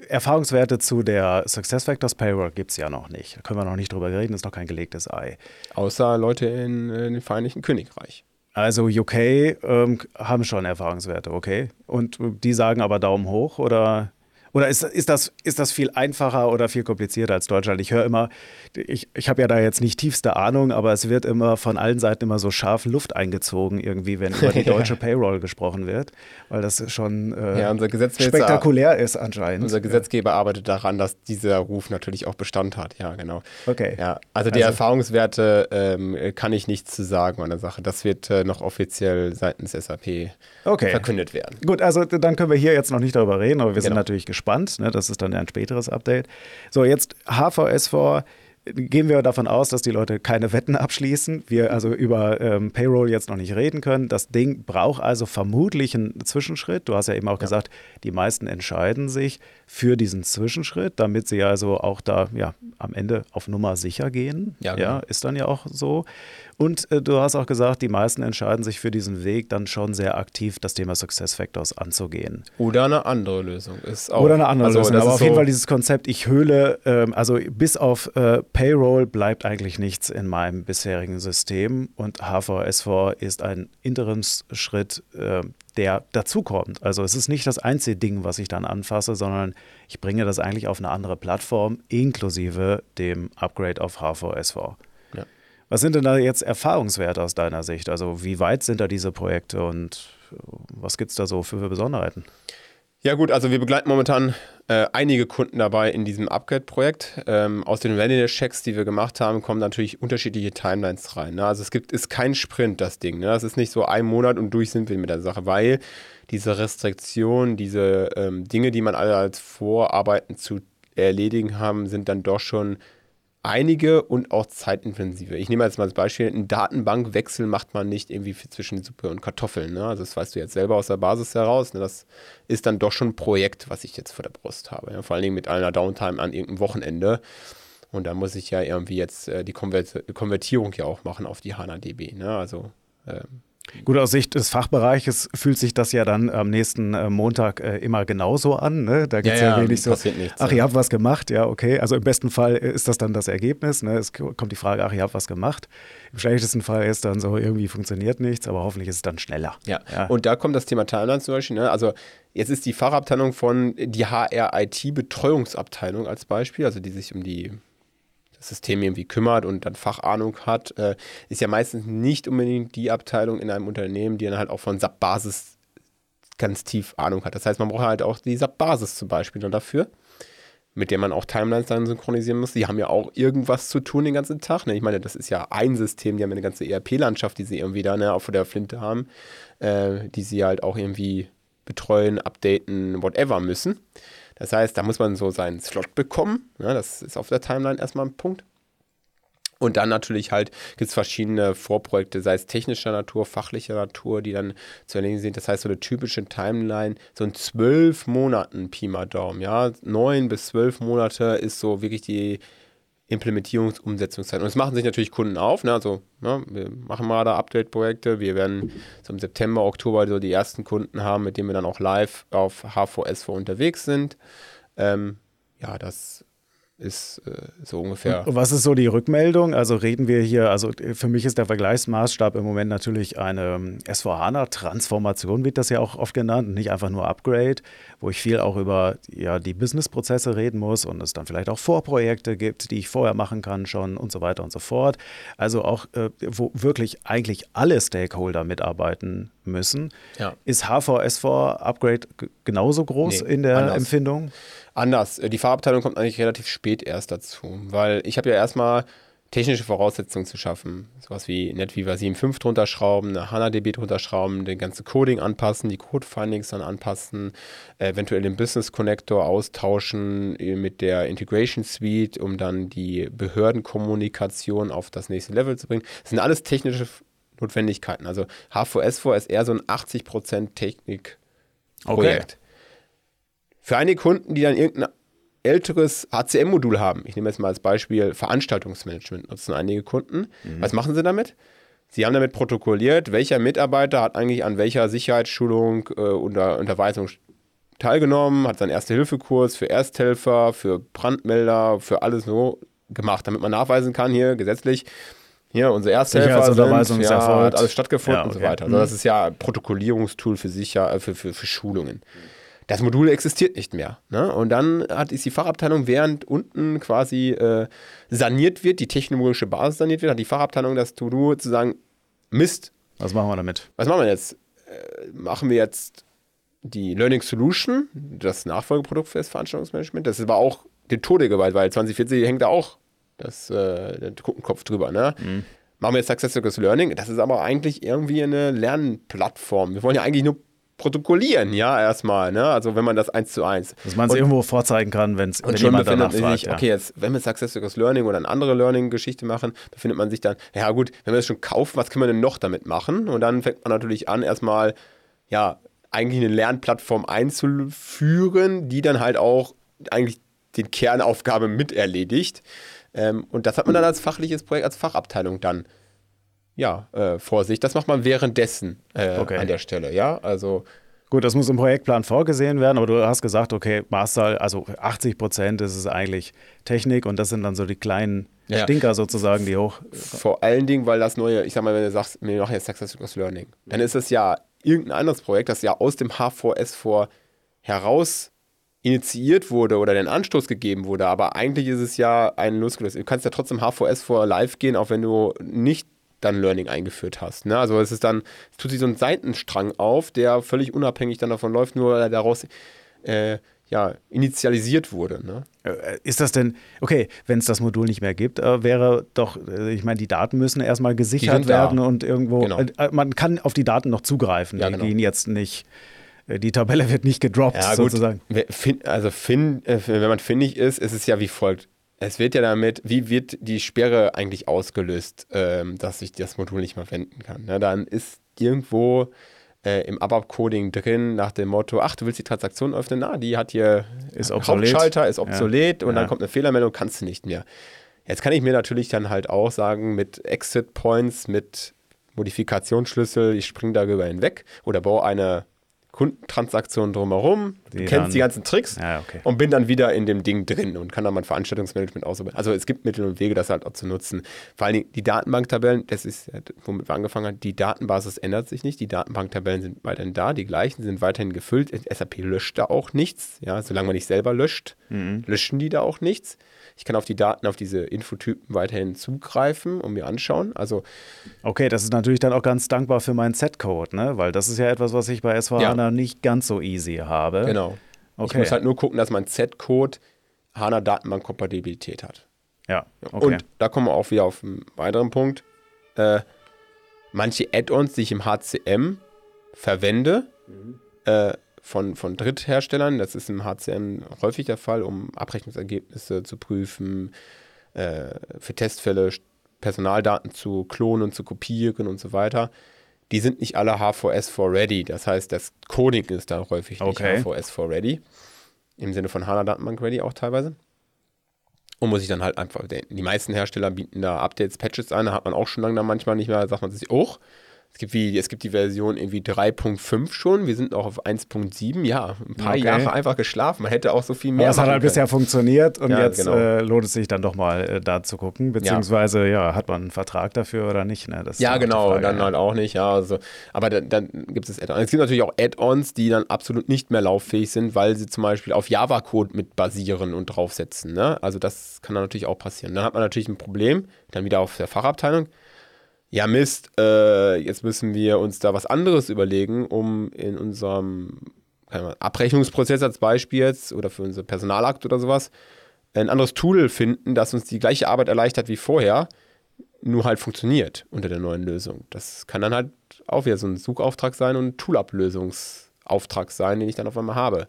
Erfahrungswerte zu der Success Factors Payroll gibt es ja noch nicht. Da können wir noch nicht drüber reden, ist noch kein gelegtes Ei. Außer Leute in, in dem Vereinigten Königreich. Also UK ähm, haben schon Erfahrungswerte, okay. Und die sagen aber Daumen hoch oder oder ist, ist, das, ist das viel einfacher oder viel komplizierter als Deutschland? Ich höre immer, ich, ich habe ja da jetzt nicht tiefste Ahnung, aber es wird immer von allen Seiten immer so scharf Luft eingezogen, irgendwie, wenn über die deutsche Payroll gesprochen wird, weil das schon äh, ja, spektakulär ist anscheinend. Unser Gesetzgeber ja. arbeitet daran, dass dieser Ruf natürlich auch Bestand hat, ja, genau. Okay. Ja, also die also, Erfahrungswerte ähm, kann ich nichts zu sagen an der Sache. Das wird äh, noch offiziell seitens SAP okay. verkündet werden. Gut, also dann können wir hier jetzt noch nicht darüber reden, aber wir genau. sind natürlich gespannt gespannt. Ne? Das ist dann ein späteres Update. So, jetzt HVS4 gehen wir davon aus, dass die Leute keine Wetten abschließen, wir also über ähm, Payroll jetzt noch nicht reden können. Das Ding braucht also vermutlich einen Zwischenschritt. Du hast ja eben auch ja. gesagt, die meisten entscheiden sich für diesen Zwischenschritt, damit sie also auch da ja am Ende auf Nummer sicher gehen. Ja, genau. ja ist dann ja auch so. Und äh, du hast auch gesagt, die meisten entscheiden sich für diesen Weg dann schon sehr aktiv, das Thema Success Factors anzugehen. Oder eine andere Lösung ist auch. Oder eine andere also, Lösung. Aber auf so jeden Fall dieses Konzept, ich höhle, ähm, also bis auf äh, Payroll bleibt eigentlich nichts in meinem bisherigen System und HVS4 ist ein Interimsschritt, äh, der dazukommt. Also es ist nicht das einzige Ding, was ich dann anfasse, sondern ich bringe das eigentlich auf eine andere Plattform, inklusive dem Upgrade auf HVS4. Was sind denn da jetzt Erfahrungswerte aus deiner Sicht? Also wie weit sind da diese Projekte und was gibt es da so für, Besonderheiten? Ja gut, also wir begleiten momentan äh, einige Kunden dabei in diesem Upgrade-Projekt. Ähm, aus den Readiness-Checks, die wir gemacht haben, kommen natürlich unterschiedliche Timelines rein. Ne? Also es gibt, ist kein Sprint, das Ding. Ne? Das ist nicht so ein Monat und durch sind wir mit der Sache, weil diese Restriktionen, diese ähm, Dinge, die man alle als Vorarbeiten zu erledigen haben, sind dann doch schon einige und auch zeitintensive. Ich nehme jetzt mal als Beispiel, einen Datenbankwechsel macht man nicht irgendwie zwischen Suppe und Kartoffeln. Ne? Also das weißt du jetzt selber aus der Basis heraus. Ne? Das ist dann doch schon ein Projekt, was ich jetzt vor der Brust habe. Ja? Vor allen Dingen mit einer Downtime an irgendeinem Wochenende. Und da muss ich ja irgendwie jetzt äh, die Konvert Konvertierung ja auch machen auf die HANA-DB. Ne? Also ähm, Gut, aus Sicht des Fachbereiches fühlt sich das ja dann am nächsten äh, Montag äh, immer genauso an. Ne? Da gibt es ja, ja, wenig so, nichts, ach, ihr habt was gemacht, ja, okay. Also im besten Fall ist das dann das Ergebnis. Ne? Es kommt die Frage, ach, ihr habt was gemacht. Im schlechtesten Fall ist dann so, irgendwie funktioniert nichts, aber hoffentlich ist es dann schneller. Ja, ja. und da kommt das Thema Timeline zum Beispiel. Ne? Also jetzt ist die Fachabteilung von die HR-IT-Betreuungsabteilung als Beispiel, also die sich um die System irgendwie kümmert und dann Fachahnung hat, äh, ist ja meistens nicht unbedingt die Abteilung in einem Unternehmen, die dann halt auch von SAP-Basis ganz tief Ahnung hat. Das heißt, man braucht halt auch die SAP-Basis zum Beispiel dann dafür, mit der man auch Timelines dann synchronisieren muss. Die haben ja auch irgendwas zu tun den ganzen Tag. Ne? Ich meine, das ist ja ein System, die haben eine ganze ERP-Landschaft, die sie irgendwie da ne, auf der Flinte haben, äh, die sie halt auch irgendwie betreuen, updaten, whatever müssen. Das heißt, da muss man so seinen Slot bekommen. Ja, das ist auf der Timeline erstmal ein Punkt. Und dann natürlich halt gibt es verschiedene Vorprojekte, sei es technischer Natur, fachlicher Natur, die dann zu erledigen sind. Das heißt, so eine typische Timeline, so in zwölf Monaten Pi mal Daumen, ja. Neun bis zwölf Monate ist so wirklich die Implementierungsumsetzungszeit. Und das machen sich natürlich Kunden auf. Ne? Also, ne? wir machen mal da Update-Projekte. Wir werden so im September, Oktober so die ersten Kunden haben, mit denen wir dann auch live auf HVS4 unterwegs sind. Ähm, ja, das ist äh, so ungefähr. Und was ist so die Rückmeldung? Also reden wir hier, also für mich ist der Vergleichsmaßstab im Moment natürlich eine ähm, S4HANA-Transformation, wird das ja auch oft genannt, nicht einfach nur Upgrade, wo ich viel auch über ja, die Businessprozesse reden muss und es dann vielleicht auch Vorprojekte gibt, die ich vorher machen kann schon und so weiter und so fort. Also auch, äh, wo wirklich eigentlich alle Stakeholder mitarbeiten müssen. Ja. Ist HVS4 Upgrade genauso groß nee, in der anders. Empfindung? Anders. Die Fahrabteilung kommt eigentlich relativ spät erst dazu, weil ich habe ja erstmal technische Voraussetzungen zu schaffen. Sowas wie NetWeaver 7.5 drunter schrauben, eine HANA-DB drunter schrauben, den ganzen Coding anpassen, die Code-Findings dann anpassen, eventuell den Business-Connector austauschen äh, mit der Integration Suite, um dann die Behördenkommunikation auf das nächste Level zu bringen. Das sind alles technische Notwendigkeiten. Also H4S4 ist eher so ein 80% Technik-Projekt. Okay. Für einige Kunden, die dann irgendein älteres HCM-Modul haben, ich nehme jetzt mal als Beispiel Veranstaltungsmanagement, nutzen einige Kunden. Mhm. Was machen sie damit? Sie haben damit protokolliert, welcher Mitarbeiter hat eigentlich an welcher Sicherheitsschulung äh, oder Unterweisung teilgenommen, hat seinen Erste-Hilfe-Kurs für Ersthelfer, für Brandmelder, für alles so gemacht, damit man nachweisen kann, hier gesetzlich, hier unsere Ersthelfer sind, ja, hat alles stattgefunden ja, okay. und so weiter. Also das ist ja ein Protokollierungstool für, sicher, für, für, für Schulungen. Mhm das Modul existiert nicht mehr. Ne? Und dann hat, ist die Fachabteilung, während unten quasi äh, saniert wird, die technologische Basis saniert wird, hat die Fachabteilung das To-Do zu sagen, Mist. Was machen wir damit? Was machen wir jetzt? Äh, machen wir jetzt die Learning Solution, das Nachfolgeprodukt für das Veranstaltungsmanagement. Das ist aber auch den Tode geweiht, weil 2040 hängt da auch das, äh, der Kopf drüber. Ne? Mhm. Machen wir jetzt Success Focused Learning. Das ist aber eigentlich irgendwie eine Lernplattform. Wir wollen ja eigentlich nur protokollieren, ja, erstmal, ne? Also wenn man das eins zu eins. Dass man es irgendwo vorzeigen kann, wenn es jemand danach fragt. Sich, ja. Okay, jetzt, wenn wir Success Learning oder eine andere Learning-Geschichte machen, befindet man sich dann, ja gut, wenn wir das schon kaufen, was können wir denn noch damit machen? Und dann fängt man natürlich an, erstmal, ja, eigentlich eine Lernplattform einzuführen, die dann halt auch eigentlich den Kernaufgabe mit erledigt. Ähm, und das hat man dann als fachliches Projekt, als Fachabteilung dann ja, äh, Vorsicht. Das macht man währenddessen äh, okay. an der Stelle, ja. Also Gut, das muss im Projektplan vorgesehen werden, aber du hast gesagt, okay, Master, also 80 Prozent ist es eigentlich Technik und das sind dann so die kleinen ja. Stinker sozusagen, die hoch. Vor allen Dingen, weil das neue, ich sag mal, wenn du sagst, wir machen jetzt Success Learning, dann ist es ja irgendein anderes Projekt, das ja aus dem H4S4 heraus initiiert wurde oder den Anstoß gegeben wurde, aber eigentlich ist es ja ein losgelöst. Du kannst ja trotzdem H4S4 live gehen, auch wenn du nicht dann Learning eingeführt hast. Ne? Also es ist dann, es tut sich so ein Seitenstrang auf, der völlig unabhängig dann davon läuft, nur daraus äh, ja, initialisiert wurde. Ne? Äh, ist das denn, okay, wenn es das Modul nicht mehr gibt, äh, wäre doch, äh, ich meine, die Daten müssen erstmal gesichert werden da. und irgendwo, genau. Äh, man kann auf die Daten noch zugreifen, ja, die genau. gehen jetzt nicht die Tabelle wird nicht gedroppt, ja, sozusagen. Also, fin, wenn man findig ist, ist es ja wie folgt. Es wird ja damit, wie wird die Sperre eigentlich ausgelöst, ähm, dass ich das Modul nicht mehr verwenden kann? Ne? Dann ist irgendwo äh, im ABAP-Coding drin nach dem Motto, ach, du willst die Transaktion öffnen, na, die hat hier ist obsolet. Hauptschalter, ist obsolet ja. und ja. dann kommt eine Fehlermeldung, kannst du nicht mehr. Jetzt kann ich mir natürlich dann halt auch sagen, mit Exit Points, mit Modifikationsschlüssel, ich springe darüber hinweg oder baue eine Kundentransaktionen drumherum, die du kennst dann, die ganzen Tricks ja, okay. und bin dann wieder in dem Ding drin und kann dann mein Veranstaltungsmanagement ausprobieren. Also es gibt Mittel und Wege, das halt auch zu nutzen. Vor allen Dingen die Datenbanktabellen, das ist, womit wir angefangen haben, die Datenbasis ändert sich nicht, die Datenbanktabellen sind weiterhin da, die gleichen sind weiterhin gefüllt. SAP löscht da auch nichts, ja, solange man nicht selber löscht, mhm. löschen die da auch nichts. Ich kann auf die Daten, auf diese Infotypen weiterhin zugreifen und mir anschauen. Also okay, das ist natürlich dann auch ganz dankbar für meinen Z-Code, ne? weil das ist ja etwas, was ich bei SVHANA ja. nicht ganz so easy habe. Genau. Okay. Ich muss halt nur gucken, dass mein Z-Code HANA-Datenbank-Kompatibilität hat. Ja. Okay. Und da kommen wir auch wieder auf einen weiteren Punkt. Äh, manche Add-ons, die ich im HCM verwende, mhm. äh, von, von Drittherstellern. Das ist im HCM häufig der Fall, um Abrechnungsergebnisse zu prüfen, äh, für Testfälle Personaldaten zu klonen und zu kopieren und so weiter. Die sind nicht alle H4S4 ready. Das heißt, das Coding ist da häufig nicht okay. H4S4 ready. Im Sinne von HANA Datenbank ready auch teilweise. Und muss ich dann halt einfach, die meisten Hersteller bieten da Updates, Patches ein, da hat man auch schon lange dann manchmal nicht mehr, sagt man sich, oh, es gibt, wie, es gibt die Version irgendwie 3.5 schon. Wir sind auch auf 1.7. Ja, ein paar okay. Jahre einfach geschlafen. Man hätte auch so viel mehr. Aber es hat halt bisher funktioniert und ja, jetzt genau. äh, lohnt es sich dann doch mal äh, da zu gucken. Beziehungsweise, ja. ja. hat man einen Vertrag dafür oder nicht? Ne? ja, genau. Dann halt auch nicht. Ja, also, aber dann, dann gibt es Add-ons. Es gibt natürlich auch Add-ons, die dann absolut nicht mehr lauffähig sind, weil sie zum Beispiel auf Java-Code mit basieren und draufsetzen. Ne? Also, das kann dann natürlich auch passieren. Dann hat man natürlich ein Problem, dann wieder auf der Fachabteilung ja Mist, äh, jetzt müssen wir uns da was anderes überlegen, um in unserem Abrechnungsprozess als Beispiel jetzt oder für unser Personalakt oder sowas, ein anderes Tool finden, das uns die gleiche Arbeit erleichtert wie vorher, nur halt funktioniert unter der neuen Lösung. Das kann dann halt auch wieder so ein Suchauftrag sein und ein Tool-Ablösungsauftrag sein, den ich dann auf einmal habe.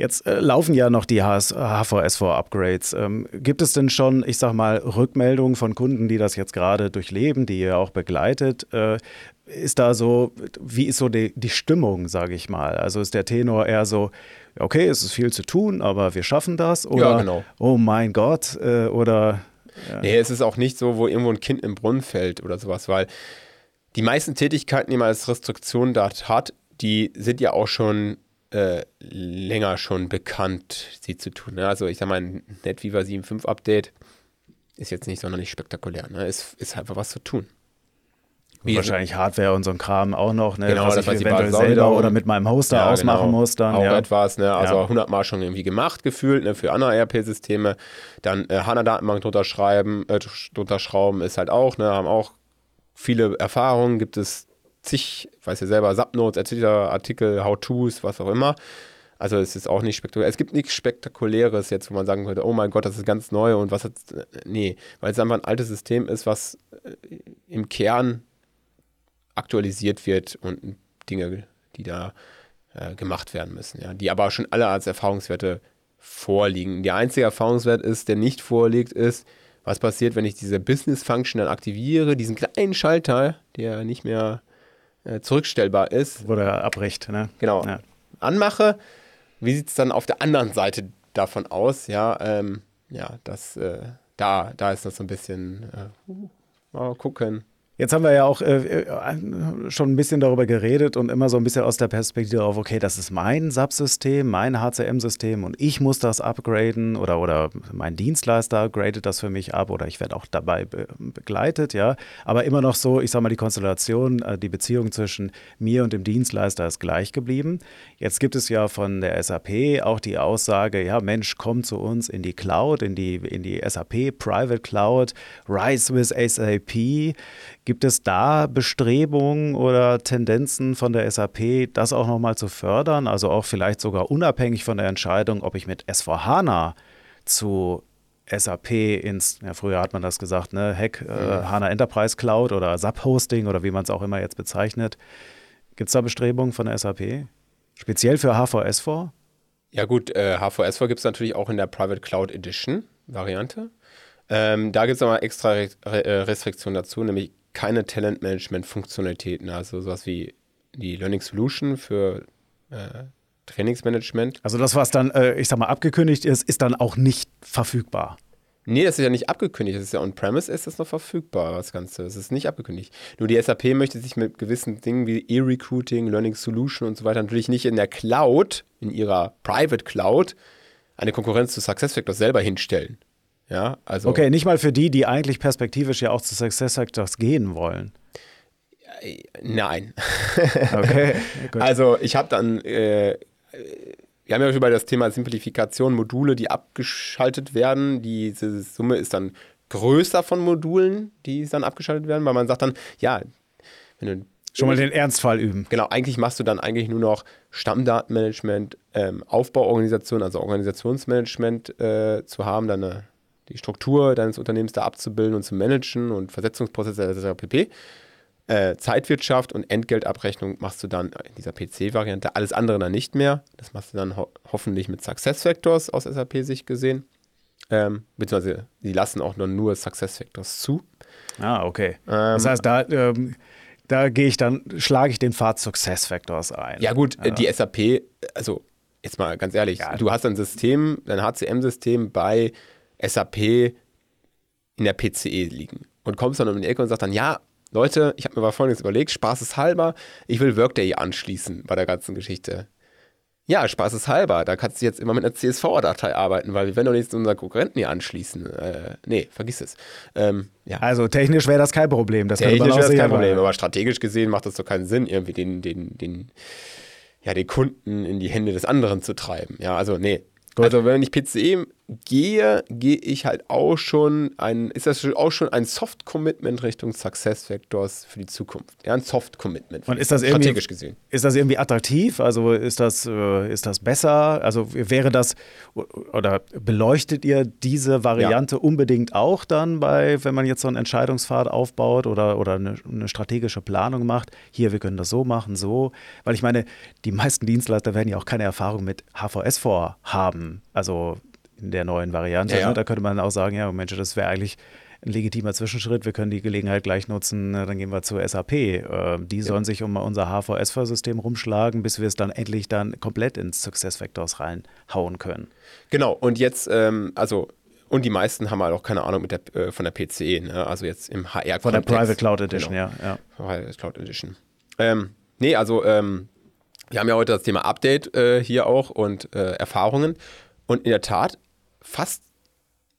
Jetzt äh, laufen ja noch die HVS4-Upgrades. Ähm, gibt es denn schon, ich sag mal, Rückmeldungen von Kunden, die das jetzt gerade durchleben, die ihr auch begleitet? Äh, ist da so, wie ist so die, die Stimmung, sage ich mal? Also ist der Tenor eher so, okay, es ist viel zu tun, aber wir schaffen das? Oder, ja, genau. oh mein Gott, äh, oder. Ja. Nee, es ist auch nicht so, wo irgendwo ein Kind im Brunnen fällt oder sowas, weil die meisten Tätigkeiten, die man als Restriktion da hat, die sind ja auch schon äh, länger schon bekannt, sie zu tun. Ne? Also ich sag mal, ein NetWeaver 7.5 Update ist jetzt nicht sonderlich spektakulär. Ne? Ist, ist einfach was zu tun. Wie wahrscheinlich Hardware und so ein Kram auch noch, ne? Genau, was das ich eventuell selber oder mit meinem Hoster ja, ausmachen genau. muss dann. Auch ja. etwas, ne? Also ja. 100 Mal schon irgendwie gemacht gefühlt, ne? Für andere ERP-Systeme. Dann äh, HANA-Datenbank drunter schreiben, äh, drunter schrauben ist halt auch, ne? Haben auch viele Erfahrungen, gibt es zig, weiß ja selber, Subnotes, etc., Artikel, How-Tos, was auch immer. Also es ist auch nicht spektakulär. Es gibt nichts Spektakuläres jetzt, wo man sagen könnte, oh mein Gott, das ist ganz neu und was hat. Nee, weil es einfach ein altes System ist, was äh, im Kern aktualisiert wird und Dinge, die da äh, gemacht werden müssen, ja, die aber schon alle als Erfahrungswerte vorliegen. Der einzige Erfahrungswert ist, der nicht vorliegt, ist, was passiert, wenn ich diese Business Function dann aktiviere, diesen kleinen Schalter, der nicht mehr äh, zurückstellbar ist. Wo der abbricht, ne? Genau. Ja. Anmache. Wie sieht es dann auf der anderen Seite davon aus? Ja, ähm, ja, das, äh, da, da ist das so ein bisschen, äh, mal gucken. Jetzt haben wir ja auch äh, äh, schon ein bisschen darüber geredet und immer so ein bisschen aus der Perspektive auf, okay, das ist mein SAP-System, mein HCM-System und ich muss das upgraden oder, oder mein Dienstleister gradet das für mich ab oder ich werde auch dabei be begleitet, ja. Aber immer noch so, ich sage mal, die Konstellation, äh, die Beziehung zwischen mir und dem Dienstleister ist gleich geblieben. Jetzt gibt es ja von der SAP auch die Aussage, ja, Mensch, komm zu uns in die Cloud, in die, in die SAP Private Cloud, Rise with SAP Gibt es da Bestrebungen oder Tendenzen von der SAP, das auch nochmal zu fördern? Also auch vielleicht sogar unabhängig von der Entscheidung, ob ich mit S4HANA zu SAP ins, ja, früher hat man das gesagt, ne, Hack, äh, mhm. HANA Enterprise Cloud oder SAP Hosting oder wie man es auch immer jetzt bezeichnet. Gibt es da Bestrebungen von der SAP? Speziell für HVS4? Ja, gut, äh, HVS4 gibt es natürlich auch in der Private Cloud Edition Variante. Ähm, da gibt es aber extra Re Re äh, Restriktionen dazu, nämlich keine Talentmanagement-Funktionalitäten, also sowas wie die Learning Solution für äh, Trainingsmanagement. Also das, was dann, äh, ich sag mal, abgekündigt ist, ist dann auch nicht verfügbar. Nee, das ist ja nicht abgekündigt. Das ist ja on-premise, ist das noch verfügbar, das Ganze. Das ist nicht abgekündigt. Nur die SAP möchte sich mit gewissen Dingen wie E-Recruiting, Learning Solution und so weiter natürlich nicht in der Cloud, in ihrer Private Cloud, eine Konkurrenz zu SuccessFactors selber hinstellen. Ja, also okay, nicht mal für die, die eigentlich perspektivisch ja auch zu Success Factors gehen wollen. Nein. okay. also ich habe dann, äh, wir haben ja über das Thema Simplifikation, Module, die abgeschaltet werden. Diese Summe ist dann größer von Modulen, die dann abgeschaltet werden, weil man sagt dann, ja, wenn du Schon mal den Ernstfall üben. Genau, eigentlich machst du dann eigentlich nur noch Stammdatenmanagement, ähm, Aufbauorganisation, also Organisationsmanagement äh, zu haben, dann eine die Struktur deines Unternehmens da abzubilden und zu managen und Versetzungsprozesse etc. pp. Äh, Zeitwirtschaft und Entgeltabrechnung machst du dann in dieser PC-Variante. Alles andere dann nicht mehr. Das machst du dann ho hoffentlich mit SuccessFactors aus SAP-Sicht gesehen. Ähm, beziehungsweise sie lassen auch nur SuccessFactors zu. Ah, okay. Ähm, das heißt, da, ähm, da gehe ich dann, schlage ich den Pfad SuccessFactors ein. Ja, gut, äh, die SAP, also jetzt mal ganz ehrlich, ja. du hast ein System, dein HCM-System bei SAP in der PCE liegen. Und kommst dann um die Ecke und sagst dann, ja, Leute, ich habe mir mal folgendes überlegt, spaßeshalber, ich will Workday anschließen bei der ganzen Geschichte. Ja, spaßeshalber, da kannst du jetzt immer mit einer CSV-Datei arbeiten, weil wir werden doch nicht unseren Konkurrenten hier anschließen. Äh, nee, vergiss es. Ähm, ja. Also technisch wäre das kein Problem. Das technisch wäre das kein Problem, aber strategisch gesehen macht das doch keinen Sinn, irgendwie den, den, den, ja, den Kunden in die Hände des anderen zu treiben. Ja, also nee. Gut. Also wenn ich PCE gehe, gehe ich halt auch schon ein, ist das auch schon ein Soft-Commitment Richtung Success Vectors für die Zukunft. Ja, ein Soft-Commitment. Und ist das strategisch gesehen. Ist das irgendwie attraktiv? Also ist das, äh, ist das besser? Also wäre das oder beleuchtet ihr diese Variante ja. unbedingt auch dann bei, wenn man jetzt so einen Entscheidungspfad aufbaut oder, oder eine, eine strategische Planung macht? Hier, wir können das so machen, so. Weil ich meine, die meisten Dienstleister werden ja auch keine Erfahrung mit HVS vorhaben. Also in der neuen Variante. Ja, ja. Ne? Da könnte man auch sagen, ja, Mensch, das wäre eigentlich ein legitimer Zwischenschritt. Wir können die Gelegenheit gleich nutzen, dann gehen wir zur SAP. Äh, die sollen sich um unser HVS-System rumschlagen, bis wir es dann endlich dann komplett ins Success Vectors reinhauen können. Genau, und jetzt, ähm, also und die meisten haben halt auch keine Ahnung mit der, äh, von der PCE, ne? also jetzt im HR. -Kontext. Von der Private Cloud Edition, genau. ja. ja. Private Cloud Edition. Ähm, nee, also ähm, wir haben ja heute das Thema Update äh, hier auch und äh, Erfahrungen. Und in der Tat, fast,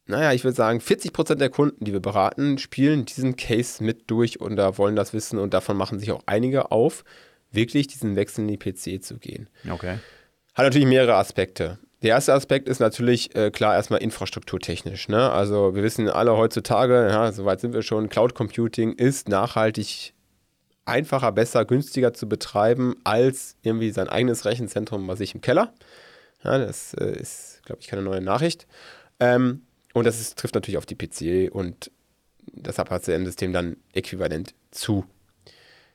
naja, ich würde sagen, 40 Prozent der Kunden, die wir beraten, spielen diesen Case mit durch und da wollen das wissen und davon machen sich auch einige auf, wirklich diesen Wechsel in die PC zu gehen. Okay. Hat natürlich mehrere Aspekte. Der erste Aspekt ist natürlich äh, klar erstmal infrastrukturtechnisch. Ne? Also wir wissen alle heutzutage, ja, soweit sind wir schon, Cloud Computing ist nachhaltig einfacher, besser, günstiger zu betreiben als irgendwie sein eigenes Rechenzentrum bei sich im Keller. Ja, das äh, ist, glaube ich, keine neue Nachricht. Ähm, und das ist, trifft natürlich auf die PC und das HCM-System dann äquivalent zu.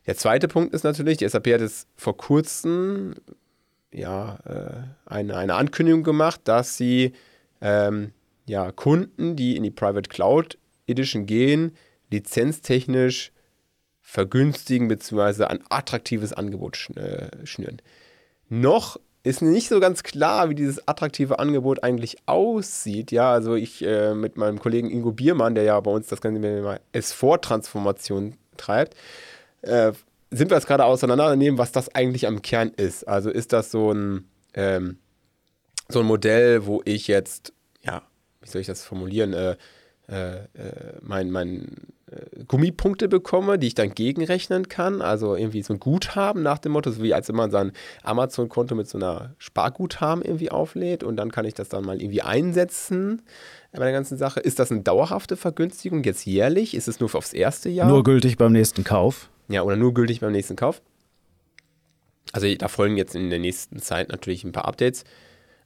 Der zweite Punkt ist natürlich, die SAP hat es vor kurzem ja, äh, eine, eine Ankündigung gemacht, dass sie ähm, ja, Kunden, die in die Private Cloud Edition gehen, lizenztechnisch vergünstigen bzw. ein attraktives Angebot äh, schnüren. Noch ist nicht so ganz klar, wie dieses attraktive Angebot eigentlich aussieht. Ja, also ich äh, mit meinem Kollegen Ingo Biermann, der ja bei uns das ganze S4-Transformation treibt, äh, sind wir jetzt gerade auseinandernehmen, was das eigentlich am Kern ist. Also ist das so ein, ähm, so ein Modell, wo ich jetzt, ja, wie soll ich das formulieren, äh, äh, äh mein, mein Gummipunkte bekomme, die ich dann gegenrechnen kann. Also irgendwie so ein Guthaben nach dem Motto, so wie als wenn man sein Amazon-Konto mit so einer Sparguthaben irgendwie auflädt und dann kann ich das dann mal irgendwie einsetzen bei der ganzen Sache. Ist das eine dauerhafte Vergünstigung jetzt jährlich? Ist es nur aufs erste Jahr? Nur gültig beim nächsten Kauf? Ja, oder nur gültig beim nächsten Kauf. Also da folgen jetzt in der nächsten Zeit natürlich ein paar Updates.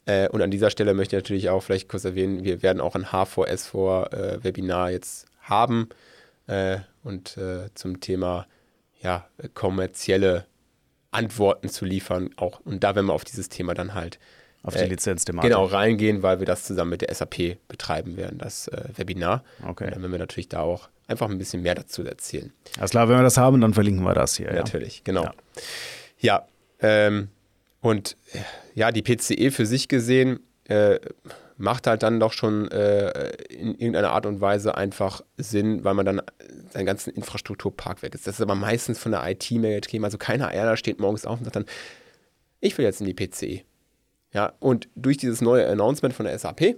Äh, und an dieser Stelle möchte ich natürlich auch vielleicht kurz erwähnen, wir werden auch ein H4S4-Webinar äh, jetzt haben äh, und äh, zum Thema ja, kommerzielle Antworten zu liefern. Auch, und da werden wir auf dieses Thema dann halt auf die äh, Lizenzthematik. Genau, reingehen, weil wir das zusammen mit der SAP betreiben werden, das äh, Webinar. Okay. Und dann werden wir natürlich da auch einfach ein bisschen mehr dazu erzählen. Alles klar, wenn wir das haben, dann verlinken wir das hier. Natürlich, ja. genau. Ja, ja ähm, und ja, die PCE für sich gesehen äh, macht halt dann doch schon äh, in irgendeiner Art und Weise einfach Sinn, weil man dann seinen ganzen Infrastrukturpark weg ist. Das ist aber meistens von der IT-Mail-Thema. Also keiner einer steht morgens auf und sagt dann, ich will jetzt in die PCE. Ja, und durch dieses neue Announcement von der SAP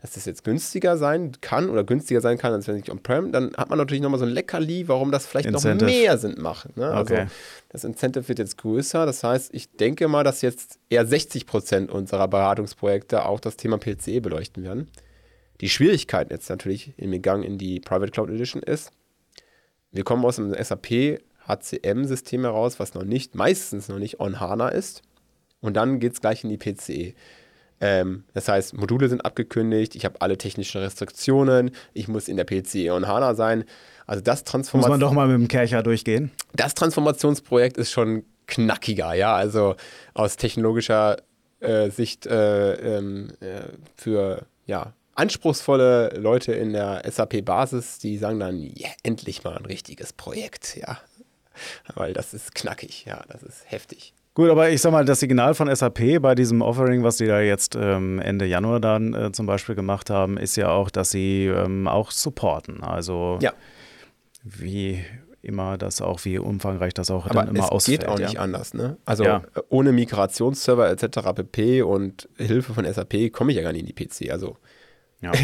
dass das jetzt günstiger sein kann oder günstiger sein kann, als wenn ich on-prem, dann hat man natürlich nochmal so ein Leckerli, warum das vielleicht Incentive. noch mehr Sinn macht. Ne? Also okay. das Incentive wird jetzt größer. Das heißt, ich denke mal, dass jetzt eher 60 Prozent unserer Beratungsprojekte auch das Thema PCE beleuchten werden. Die Schwierigkeit jetzt natürlich im Gang in die Private Cloud Edition ist, wir kommen aus einem SAP HCM-System heraus, was noch nicht, meistens noch nicht on HANA ist. Und dann geht es gleich in die PCE. Ähm, das heißt, Module sind abgekündigt, ich habe alle technischen Restriktionen, ich muss in der PCE und HANA sein. Also das Transformation. Muss man doch mal mit dem Kercher durchgehen. Das Transformationsprojekt ist schon knackiger, ja. Also aus technologischer äh, Sicht äh, ähm, äh, für ja, anspruchsvolle Leute in der SAP-Basis, die sagen dann, yeah, endlich mal ein richtiges Projekt, ja. Weil das ist knackig, ja, das ist heftig. Gut, aber ich sag mal, das Signal von SAP bei diesem Offering, was die da jetzt ähm, Ende Januar dann äh, zum Beispiel gemacht haben, ist ja auch, dass sie ähm, auch supporten. Also ja. wie immer das auch, wie umfangreich das auch aber dann immer es ausfällt. geht auch ja. nicht anders, ne? Also ja. ohne Migrationsserver etc. pp. und Hilfe von SAP komme ich ja gar nicht in die PC. Also